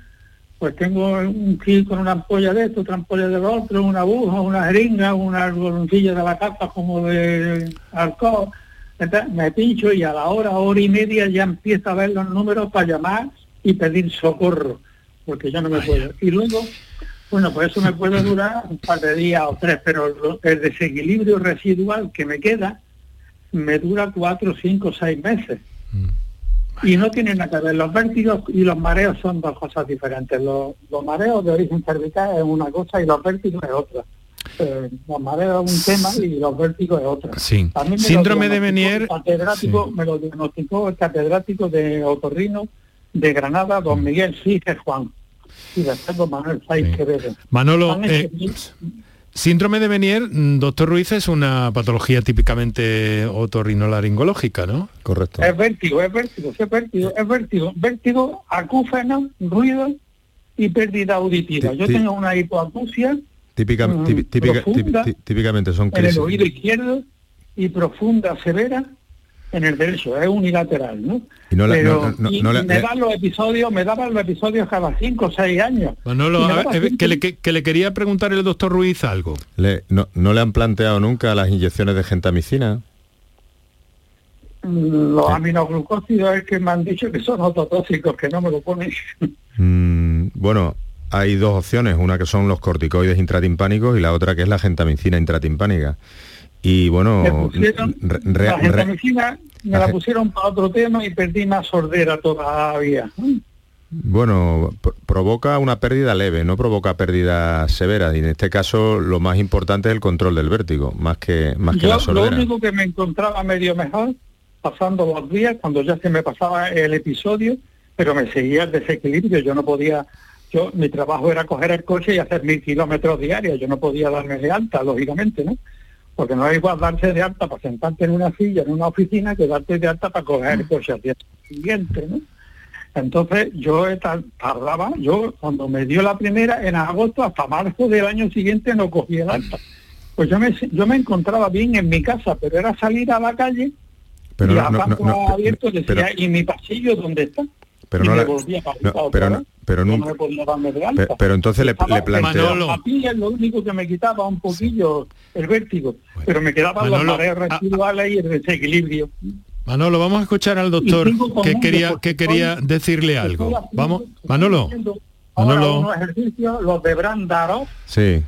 pues tengo un kit con una ampolla de esto, otra ampolla de otro, una aguja, una jeringa, una boloncilla de la capa como de alcohol. Entonces, me pincho y a la hora, hora y media ya empiezo a ver los números para llamar y pedir socorro porque yo no me puedo. Y luego, bueno, pues eso me puede durar un par de días o tres, pero el desequilibrio residual que me queda me dura cuatro, cinco, seis meses. Mm. Y no tienen nada que ver. Los vértigos y los mareos son dos cosas diferentes. Los, mareos de origen cervical es una cosa y los vértigos es otra. Eh, los mareos es un tema y los vértigos es otra. Sí. Síndrome de Menier. catedrático, Me lo diagnosticó el catedrático de otorrino de Granada, don mm. Miguel Siges Juan. Después don Manuel Saiz Quevedo. Manolo, Síndrome de Menier, mm, doctor Ruiz, es una patología típicamente otorrinolaringológica, ¿no? Correcto. Es vértigo, es vértigo, es vértigo, es vértigo, vértigo, acúfeno, ruido y pérdida auditiva. Yo tengo una hipoacusia típica, mm, típicamente son crisis. En el oído izquierdo y profunda, severa, en el derecho, es unilateral, ¿no? Y no, Pero, me dan los episodios, me daban los episodios cada cinco o seis años. Eh, que, le, que, le, quería preguntar el doctor Ruiz algo. Le, no, ¿No le han planteado nunca las inyecciones de gentamicina? Mm, los aminoglucósidos es que me han dicho que son ototóxicos, que no me lo ponen. Mm, bueno, hay dos opciones, una que son los corticoides intratimpánicos y la otra que es la gentamicina intratimpánica. Y bueno, la gentamicina me la pusieron para otro tema y perdí más sordera todavía. Bueno, provoca una pérdida leve, no provoca pérdida severa y en este caso lo más importante es el control del vértigo, más que más que la sordera. Lo único que me encontraba medio mejor pasando los días cuando ya se me pasaba el episodio, pero me seguía el desequilibrio, yo no podía yo mi trabajo era coger el coche y hacer mil kilómetros diarios, yo no podía darme de alta, lógicamente, ¿no? Porque no es igual darse de alta para sentarte en una silla en una oficina que darte de alta para coger el coche al día siguiente, ¿no? Entonces yo tardaba, yo cuando me dio la primera en agosto hasta marzo del año siguiente no cogí el alta. Pues yo me, yo me encontraba bien en mi casa, pero era salir a la calle pero y a no, abierto decía, ¿y mi pasillo dónde está? Pero no, pero, pero nunca. Pero, entonces le, le planteo. A mí es lo único que me quitaba un poquillo el vértigo, pero me quedaban ah, ah. residuales y el desequilibrio. Manolo, vamos a escuchar al doctor que quería que quería decirle algo. Vamos, Manolo. Manolo. unos ejercicios, los de Brandaro. Sí.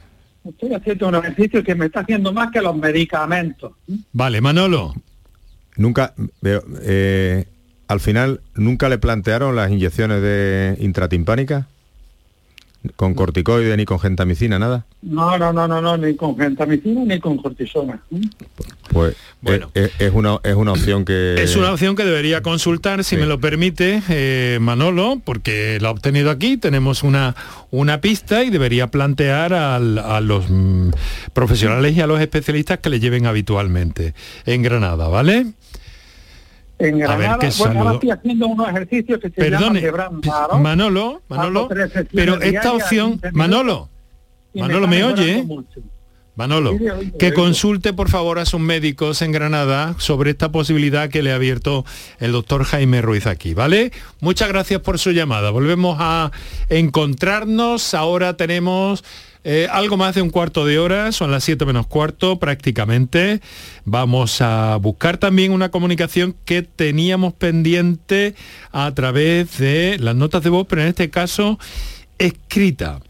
Estoy haciendo un ejercicio que me está haciendo más que los medicamentos. Vale, Manolo. Nunca veo, eh, al final nunca le plantearon las inyecciones de intratimpánica con corticoide ni con gentamicina nada no no no no no ni con gentamicina ni con cortisona pues bueno. es, una es una opción que es una opción que debería consultar si me lo permite eh, Manolo porque la ha obtenido aquí. Tenemos una una pista y debería plantear a los mm, profesionales y a los especialistas que le lleven habitualmente en Granada vale en Granada, bueno, ahora estoy haciendo unos ejercicios que se Perdone, llaman Manolo, Manolo, pero esta opción, Manolo, Manolo, ¿me, oye? Manolo, que consulte por favor a sus médicos en Granada sobre esta posibilidad que le ha abierto el doctor Jaime Ruiz aquí, ¿vale? Muchas gracias por su llamada. Volvemos a encontrarnos. Ahora tenemos eh, algo más de un cuarto de hora, son las 7 menos cuarto prácticamente. Vamos a buscar también una comunicación que teníamos pendiente a través de las notas de voz, pero en este caso escrita.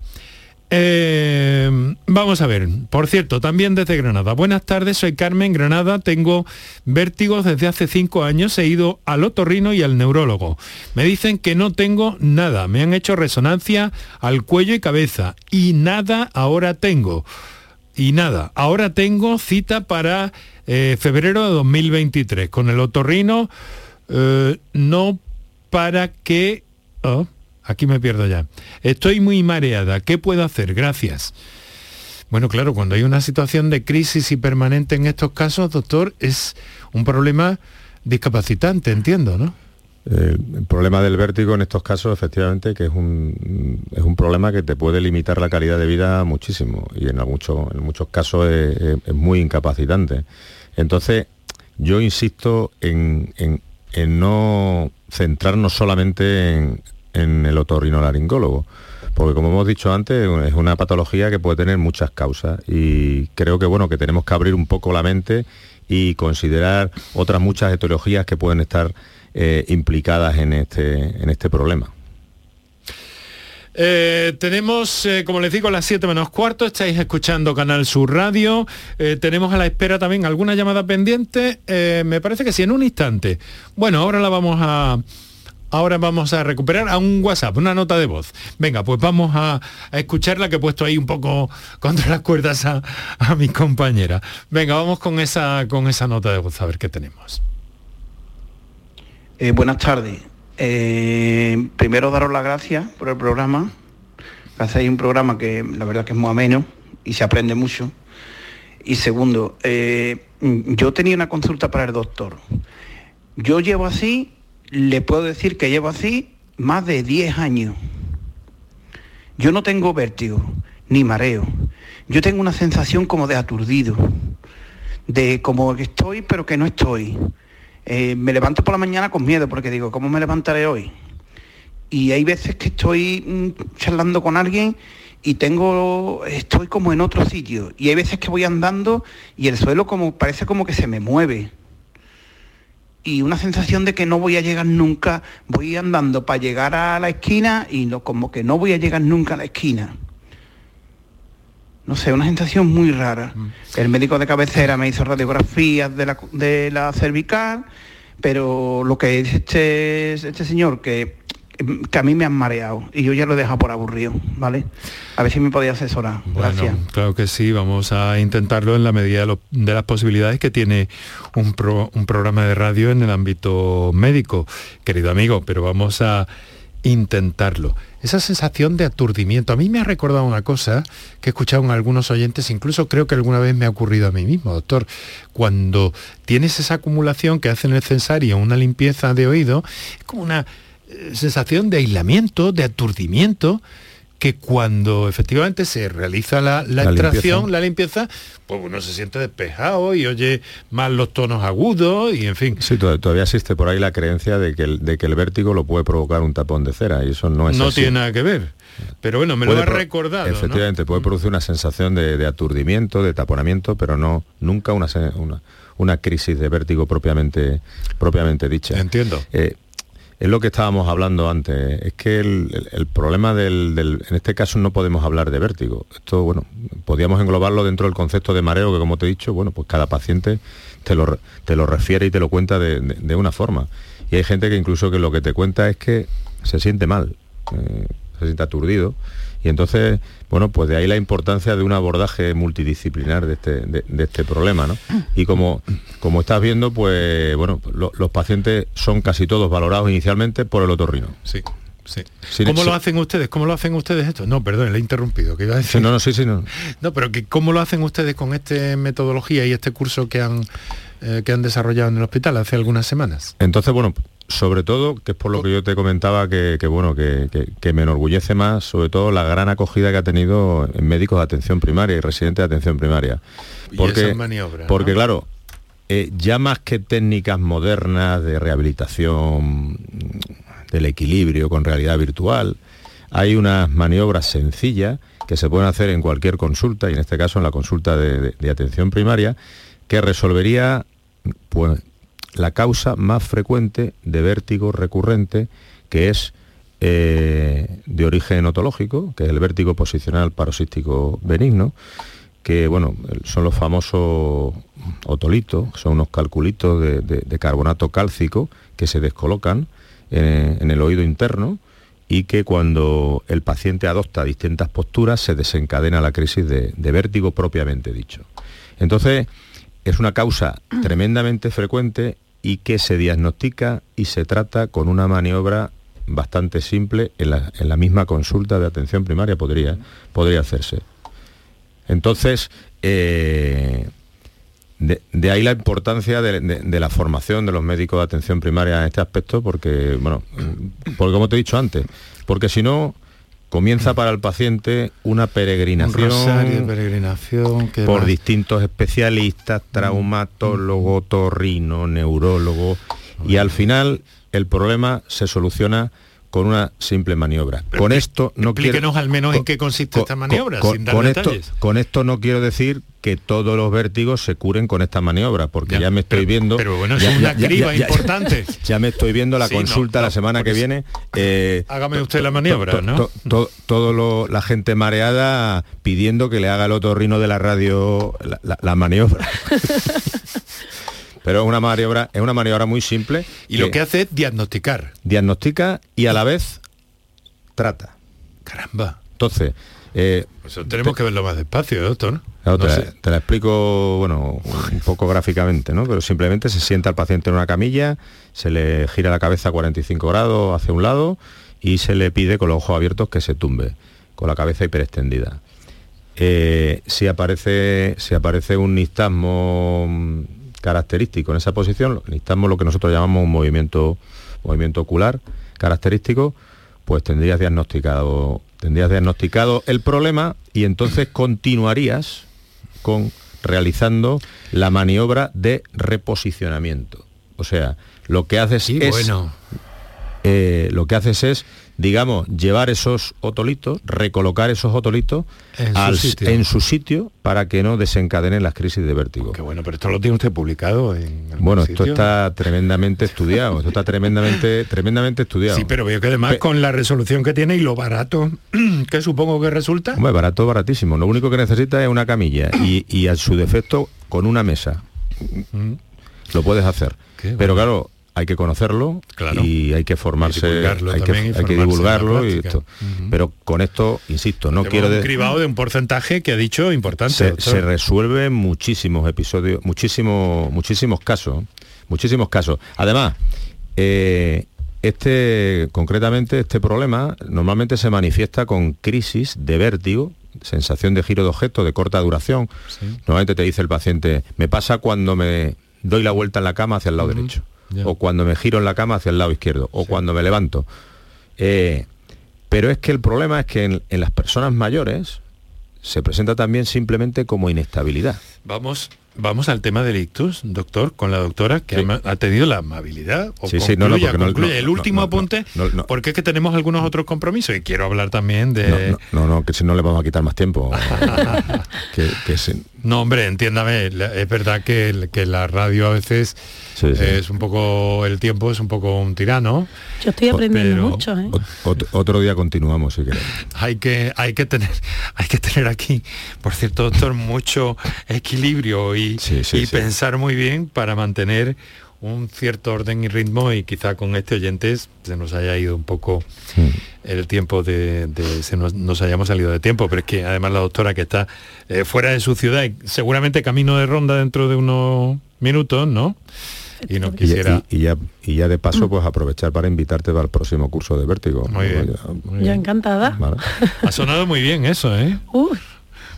Eh, vamos a ver, por cierto, también desde Granada. Buenas tardes, soy Carmen Granada, tengo vértigos desde hace cinco años, he ido al otorrino y al neurólogo. Me dicen que no tengo nada, me han hecho resonancia al cuello y cabeza. Y nada ahora tengo. Y nada, ahora tengo cita para eh, febrero de 2023 con el otorrino, eh, no para que... Oh, aquí me pierdo ya. Estoy muy mareada, ¿qué puedo hacer? Gracias. Bueno, claro, cuando hay una situación de crisis y permanente en estos casos, doctor, es un problema discapacitante, entiendo, ¿no? el problema del vértigo en estos casos, efectivamente, que es un, es un problema que te puede limitar la calidad de vida muchísimo y en, muchos en muchos casos es, muy incapacitante. Entonces, yo insisto en, en no centrarnos solamente en, en el otorrinolaringólogo. Porque como hemos dicho antes, es una patología que puede tener muchas causas y creo que bueno, que tenemos que abrir un poco la mente y considerar otras muchas etiologías que pueden estar eh, implicadas en este, en este problema. Eh, tenemos, eh, como les digo, las 7 menos cuarto, estáis escuchando Canal Sur Radio. Tenemos a la espera también alguna llamada pendiente. me parece que sí, en un instante. Bueno, ahora la vamos a. Ahora vamos a recuperar a un WhatsApp, una nota de voz. Venga, pues vamos a, escucharla que he puesto ahí un poco contra las cuerdas a, a mi compañera. Venga, vamos con esa, con esa nota de voz a ver qué tenemos. buenas tardes. Eh, primero daros las gracias por el programa. Hacéis un programa que la verdad que es muy ameno y se aprende mucho. Y segundo, eh, yo tenía una consulta para el doctor. Yo llevo así, le puedo decir que llevo así más de 10 años. Yo no tengo vértigo ni mareo. Yo tengo una sensación como de aturdido, de como que estoy pero que no estoy. Eh, me levanto por la mañana con miedo porque digo, ¿cómo me levantaré hoy? Y hay veces que estoy mm, charlando con alguien y tengo, estoy como en otro sitio. Y hay veces que voy andando y el suelo como parece como que se me mueve. Y una sensación de que no voy a llegar nunca, voy andando para llegar a la esquina y no, como que no voy a llegar nunca a la esquina no sé, una sensación muy rara. Mm. El médico de cabecera me hizo radiografías de la, de la cervical, pero lo que dice este, este señor, que, que a mí me han mareado y yo ya lo he dejado por aburrido, ¿vale? A ver si me podía asesorar. Gracias. Claro que sí, vamos a intentarlo en la medida de, las posibilidades que tiene un, un programa de radio en el ámbito médico, querido amigo, pero vamos a intentarlo. Esa sensación de aturdimiento. A mí me ha recordado una cosa que he escuchado en algunos oyentes, incluso creo que alguna vez me ha ocurrido a mí mismo, doctor. Cuando tienes esa acumulación que hace excensario una limpieza de oído, es como una sensación de aislamiento, de aturdimiento, que cuando efectivamente se realiza la, extracción, la limpieza, pues uno se siente despejado y oye más los tonos agudos y en fin. Sí, todavía existe por ahí la creencia de que el, de que el vértigo lo puede provocar un tapón de cera y eso no es No tiene nada que ver. Pero bueno, me lo ha recordado. Efectivamente, puede producir una sensación de, aturdimiento, de taponamiento, pero no nunca una, una, crisis de vértigo propiamente, propiamente dicha. Entiendo. Eh, es lo que estábamos hablando antes, es que el, problema del, en este caso no podemos hablar de vértigo. Esto, bueno, podríamos englobarlo dentro del concepto de mareo, que como te he dicho, bueno, pues cada paciente te lo, te lo refiere y te lo cuenta de, una forma. Y hay gente que incluso que lo que te cuenta es que se siente mal, eh, se siente aturdido y entonces, bueno, pues de ahí la importancia de un abordaje multidisciplinar de este, de, este problema, ¿no? Y como, como estás viendo, pues, bueno, los pacientes son casi todos valorados inicialmente por el otorrino. Sí. Sí. ¿Cómo lo hacen ustedes? ¿Cómo lo hacen ustedes esto? No, perdón, le he interrumpido. Que iba a decir. no, no, sí, sí, no. No, pero que ¿cómo lo hacen ustedes con esta metodología y este curso que han, eh, que han desarrollado en el hospital hace algunas semanas? Entonces, bueno, sobre todo, que es por lo que yo te comentaba, que, bueno, que, me enorgullece más, sobre todo la gran acogida que ha tenido en médicos de atención primaria y residentes de atención primaria. Porque, porque claro, eh, ya más que técnicas modernas de rehabilitación del equilibrio con realidad virtual, hay unas maniobras sencillas que se pueden hacer en cualquier consulta, y en este caso en la consulta de, de atención primaria, que resolvería pues, la causa más frecuente de vértigo recurrente, que es eh, de origen otológico, que es el vértigo posicional paroxístico benigno, que bueno, son los famosos otolitos, son unos calculitos de, carbonato cálcico que se descolocan en, el oído interno y que cuando el paciente adopta distintas posturas se desencadena la crisis de vértigo propiamente dicho. Entonces, es una causa tremendamente frecuente y que se diagnostica y se trata con una maniobra bastante simple en la, misma consulta de atención primaria podría, podría hacerse. Entonces, eh, de, ahí la importancia de, la formación de los médicos de atención primaria en este aspecto, porque, bueno, porque como te he dicho antes, porque si no, comienza para el paciente una peregrinación, peregrinación por distintos especialistas, mm. traumatólogo, torrino, neurólogo, y al final el problema se soluciona con una simple maniobra. con esto no Explíquenos al menos en qué consiste esta maniobra, sin dar con detalles. Esto, con esto no quiero decir que todos los vértigos se curen con esta maniobra, porque ya, me estoy viendo... Pero bueno, es ya, una ya, criba importante. Ya me estoy viendo la Sí, consulta no, la semana que viene. eh, Hágame usted la maniobra, to- ¿no? to- to- todo lo- la gente mareada pidiendo que le haga el otorrino de la radio la, la- la maniobra. Pero es una maniobra, es una maniobra muy simple. Y lo que hace es diagnosticar. diagnostica y a la vez trata. Caramba. Entonces, eh, tenemos que verlo más despacio, doctor. Claro, No te, la, sé. te la explico, bueno, un poco gráficamente, ¿no? Pero simplemente se sienta el paciente en una camilla, se le gira la cabeza a 45 grados hacia un lado y se le pide con los ojos abiertos que se tumbe, con la cabeza hiperextendida. Eh, si, aparece, si aparece un nistagmo característico en esa posición, nistagmo lo que nosotros llamamos un movimiento, movimiento ocular característico, pues tendrías diagnosticado, tendrías diagnosticado el problema y entonces continuarías con realizando la maniobra de reposicionamiento. O sea, lo que haces Sí, es bueno. eh, lo que haces es, digamos, llevar esos otolitos, recolocar esos otolitos En su sitio. en su sitio para que no desencadenen las crisis de vértigo. Qué bueno, pero esto lo tiene usted publicado en Bueno, esto sitio? está tremendamente estudiado, esto está tremendamente, tremendamente estudiado. Sí, pero veo que además Pe- con la resolución que tiene y lo barato que supongo que resulta. Hombre, barato, baratísimo. Lo único que necesita es una camilla y, y a su defecto con una mesa. Lo puedes hacer. Qué Pero bueno. claro, hay que conocerlo Claro. y hay que formarse, hay que, hay que divulgarlo y. Pero con esto, insisto, no quiero un cribado de un porcentaje que ha dicho importante. se, doctor. se resuelve muchísimos episodios, muchísimos, muchísimos casos, muchísimos casos. Además, eh, este, concretamente, este problema normalmente se manifiesta con crisis de vértigo, sensación de giro de objeto de corta duración. Normalmente te dice el paciente, me pasa cuando me doy la vuelta en la cama hacia el lado derecho, o cuando me giro en la cama hacia el lado izquierdo, o cuando me levanto. Eh, pero es que el problema es que en, en las personas mayores se presenta también simplemente como inestabilidad. Vamos, vamos al tema del ictus, doctor, con la doctora que ha, ha tenido la amabilidad. O Sí, sí, no, no, concluya, porque no- concluya. no, el último no, apunte, no, no. porque es que tenemos algunos otros compromisos y quiero hablar también de... No, no, no, no, que si no le vamos a quitar más tiempo. que, que se- No, hombre, entiéndame, es verdad que, que la radio a veces Sí, sí. es un poco, el tiempo es un poco un tirano. Yo estoy aprendiendo Pero- mucho, ¿eh? ot- ot- otro día continuamos, si querés. Hay que, hay que tener, hay que tener aquí, por cierto, doctor, mucho equilibrio y, Sí, sí, y sí. pensar muy bien para mantener un cierto orden y ritmo y quizá con este oyentes se nos haya ido un poco Mm. el tiempo de, de- se nos, nos hayamos salido de tiempo, pero es que además la doctora que está eh, fuera de su ciudad y seguramente camino de ronda dentro de unos minutos, ¿no? Y no quisiera. y- y ya, y ya de paso, pues aprovechar para invitarte para el próximo curso de vértigo. Muy bien, Ya- muy Yo encantada. vale. Ha sonado muy bien eso, ¿eh?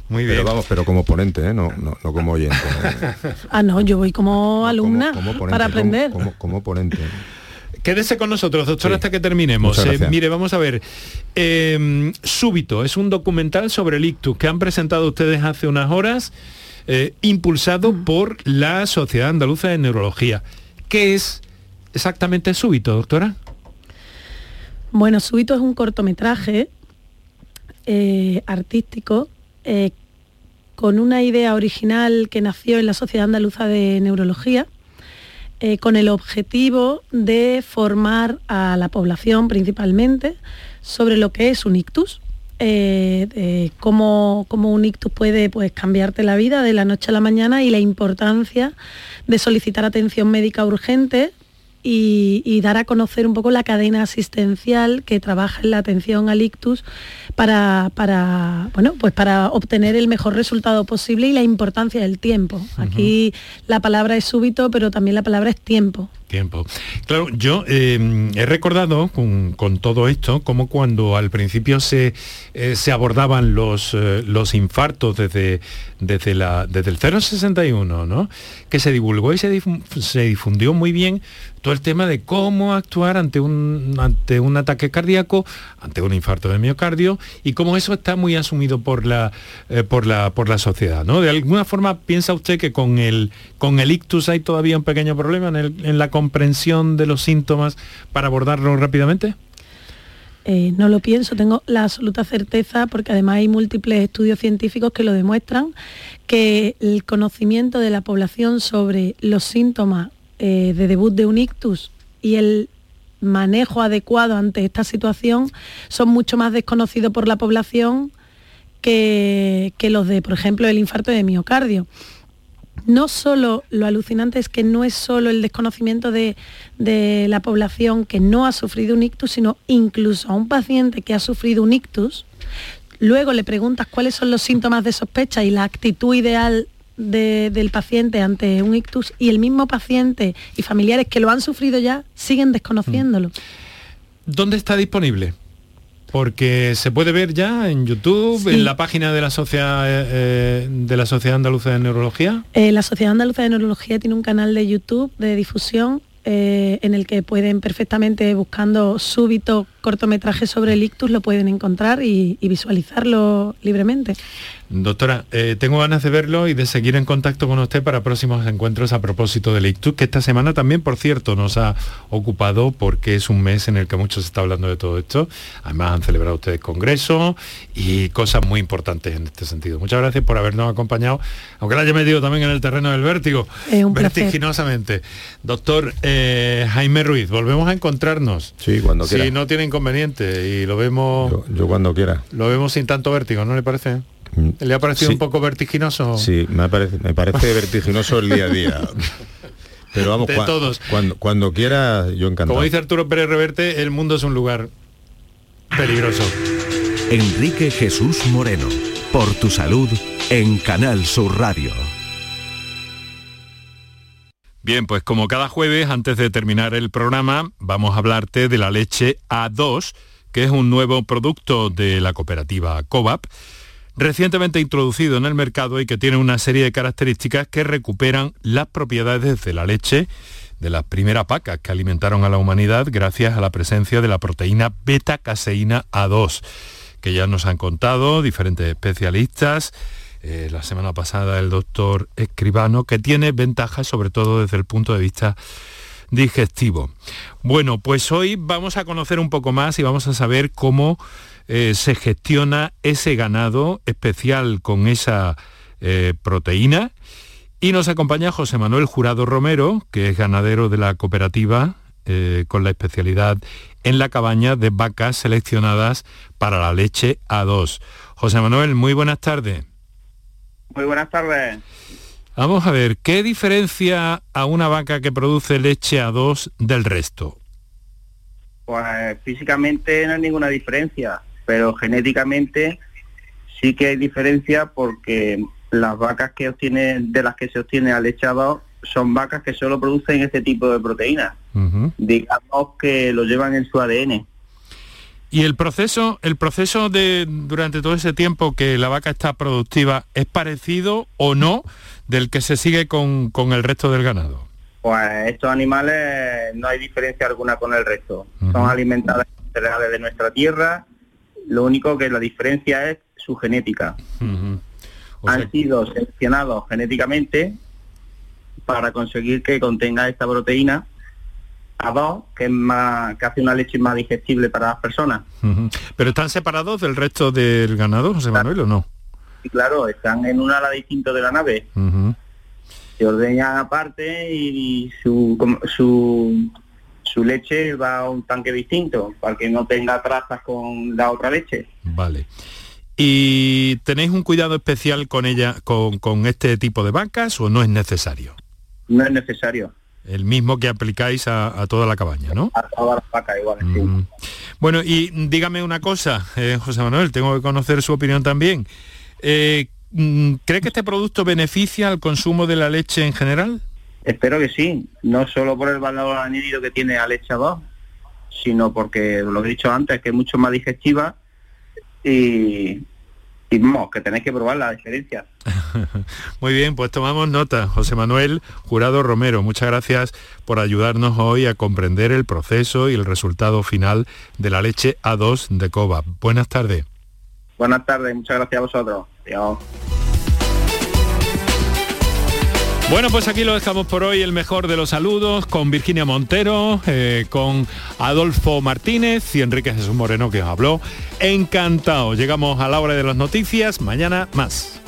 Muy bien. Pero vamos, pero como ponente, ¿eh? no, no, no como oyente. ¿eh? ah, no, yo voy como alumna Como ponente, para aprender. Como, como ponente. Quédese con nosotros, doctor, Sí. hasta que terminemos. Eh, mire, vamos a ver. Eh, Súbito es un documental sobre el ictus que han presentado ustedes hace unas horas, eh, impulsado por la Sociedad Andaluza de Neurología. ¿Qué es exactamente Súbito, doctora? Bueno, Súbito es un cortometraje eh, artístico eh, con una idea original que nació en la Sociedad Andaluza de Neurología, eh, con el objetivo de formar a la población principalmente sobre lo que es un ictus, eh, cómo, cómo un ictus puede pues, cambiarte la vida de la noche a la mañana y la importancia de solicitar atención médica urgente y, y dar a conocer un poco la cadena asistencial que trabaja en la atención al ictus para, para, bueno, pues para obtener el mejor resultado posible y la importancia del tiempo. Aquí la palabra es súbito, pero también la palabra es tiempo. Tiempo. Claro, yo eh, he recordado con, con todo esto como cuando al principio se, eh, se abordaban los, eh, los infartos desde, desde, la, desde el 061, ¿no? Que se divulgó y se, se difundió muy bien todo el tema de cómo actuar ante un, ante un ataque cardíaco, ante un infarto de miocardio y cómo eso está muy asumido por la, eh, por la, por la sociedad, ¿no? De alguna forma piensa usted que con el, con el ictus hay todavía un pequeño problema en, el- en la comprensión de los síntomas para abordarlo rápidamente. Eh, no lo pienso, tengo la absoluta certeza, porque además hay múltiples estudios científicos que lo demuestran, que el conocimiento de la población sobre los síntomas eh, de debut de un ictus y el manejo adecuado ante esta situación son mucho más desconocidos por la población que, que los de, por ejemplo, el infarto de miocardio no solo, lo alucinante es que no es solo el desconocimiento de, la población que no ha sufrido un ictus, sino incluso a un paciente que ha sufrido un ictus, luego le preguntas cuáles son los síntomas de sospecha y la actitud ideal del paciente ante un ictus y el mismo paciente y familiares que lo han sufrido ya siguen desconociéndolo. ¿Dónde está disponible? Porque se puede ver ya en YouTube, en la página de la Sociedad eh, de la Sociedad Andaluza de Neurología. Eh, la Sociedad Andaluza de Neurología tiene un canal de YouTube de difusión eh, en el que pueden perfectamente, buscando súbito cortometraje sobre el ictus, lo pueden encontrar y visualizarlo libremente. Doctora, eh, tengo ganas de verlo y de seguir en contacto con usted para próximos encuentros a propósito del ictus, que esta semana también, por cierto, nos ha ocupado porque es un mes en el que mucho se está hablando de todo esto. Además, han celebrado ustedes congreso y cosas muy importantes en este sentido. Muchas gracias por habernos acompañado, aunque la haya metido también en el terreno del vértigo, vertiginosamente. Doctor eh, Jaime Ruiz, volvemos a encontrarnos. Sí, cuando quiera. Si no tiene inconveniente y lo vemos... yo cuando quiera. Lo vemos sin tanto vértigo, ¿no le parece? Mm. ¿Le ha parecido un poco vertiginoso? Sí, me parece, me parece vertiginoso el día a día. Pero vamos, de todos. Cuando, cuando quiera, yo encantado. Como dice Arturo Pérez Reverte, el mundo es un lugar peligroso. Enrique Jesús Moreno, por tu salud, en Canal Sur Radio. Bien, pues como cada jueves, antes de terminar el programa, vamos a hablarte de la leche A2, que es un nuevo producto de la cooperativa COVAP recientemente introducido en el mercado y que tiene una serie de características que recuperan las propiedades de la leche de las primeras vacas que alimentaron a la humanidad gracias a la presencia de la proteína beta-caseína A2, que ya nos han contado diferentes especialistas. Eh, la semana pasada el doctor Escribano, que tiene ventajas sobre todo desde el punto de vista digestivo. Bueno, pues hoy vamos a conocer un poco más y vamos a saber cómo eh, se gestiona ese ganado especial con esa eh, proteína. Y nos acompaña José Manuel Jurado Romero, que es ganadero de la cooperativa con la especialidad en la cabaña de vacas seleccionadas para la leche A2. José Manuel, muy buenas tardes. Muy buenas tardes. Vamos a ver, ¿qué diferencia a una vaca que produce leche A2 del resto? Pues físicamente no hay ninguna diferencia pero genéticamente sí que hay diferencia porque las vacas que obtienen, de las que se obtiene al lechado son vacas que solo producen este tipo de proteínas. Digamos que lo llevan en su ADN. Y el proceso, el proceso de durante todo ese tiempo que la vaca está productiva, ¿es parecido o no del que se sigue con, el resto del ganado? Pues estos animales no hay diferencia alguna con el resto. Son alimentados en cereales de nuestra tierra lo único que la diferencia es su genética. Han sido seleccionados genéticamente para conseguir que contenga esta proteína A2, que es más, que hace una leche más digestible para las personas. ¿Pero están separados del resto del ganado, José Manuel, o no? Sí, claro, están en un ala distinto de la nave. Se ordeñan aparte y su, su su leche va a un tanque distinto para que no tenga trazas con la otra leche. Vale. ¿Y tenéis un cuidado especial con ella, con, este tipo de vacas o no es necesario? No es necesario. El mismo que aplicáis a, toda la cabaña, ¿no? A todas las vacas igual, sí. Mm. Bueno, y dígame una cosa, eh, José Manuel, tengo que conocer su opinión también. Eh, mm, ¿Cree que este producto beneficia al consumo de la leche en general? Espero que sí, no solo por el valor añadido que tiene a leche 2, sino porque, lo he dicho antes, que es mucho más digestiva y, que tenéis que probar la diferencia. Muy bien, pues tomamos nota. José Manuel Jurado Romero, muchas gracias por ayudarnos hoy a comprender el proceso y el resultado final de la leche A2 de COVA. Buenas tardes. Buenas tardes, muchas gracias a vosotros. Bueno, pues aquí lo dejamos por hoy, el mejor de los saludos, con Virginia Montero, eh, con Adolfo Martínez y Enrique Jesús Moreno que os habló. Encantado. Llegamos a la hora de las noticias. Mañana más.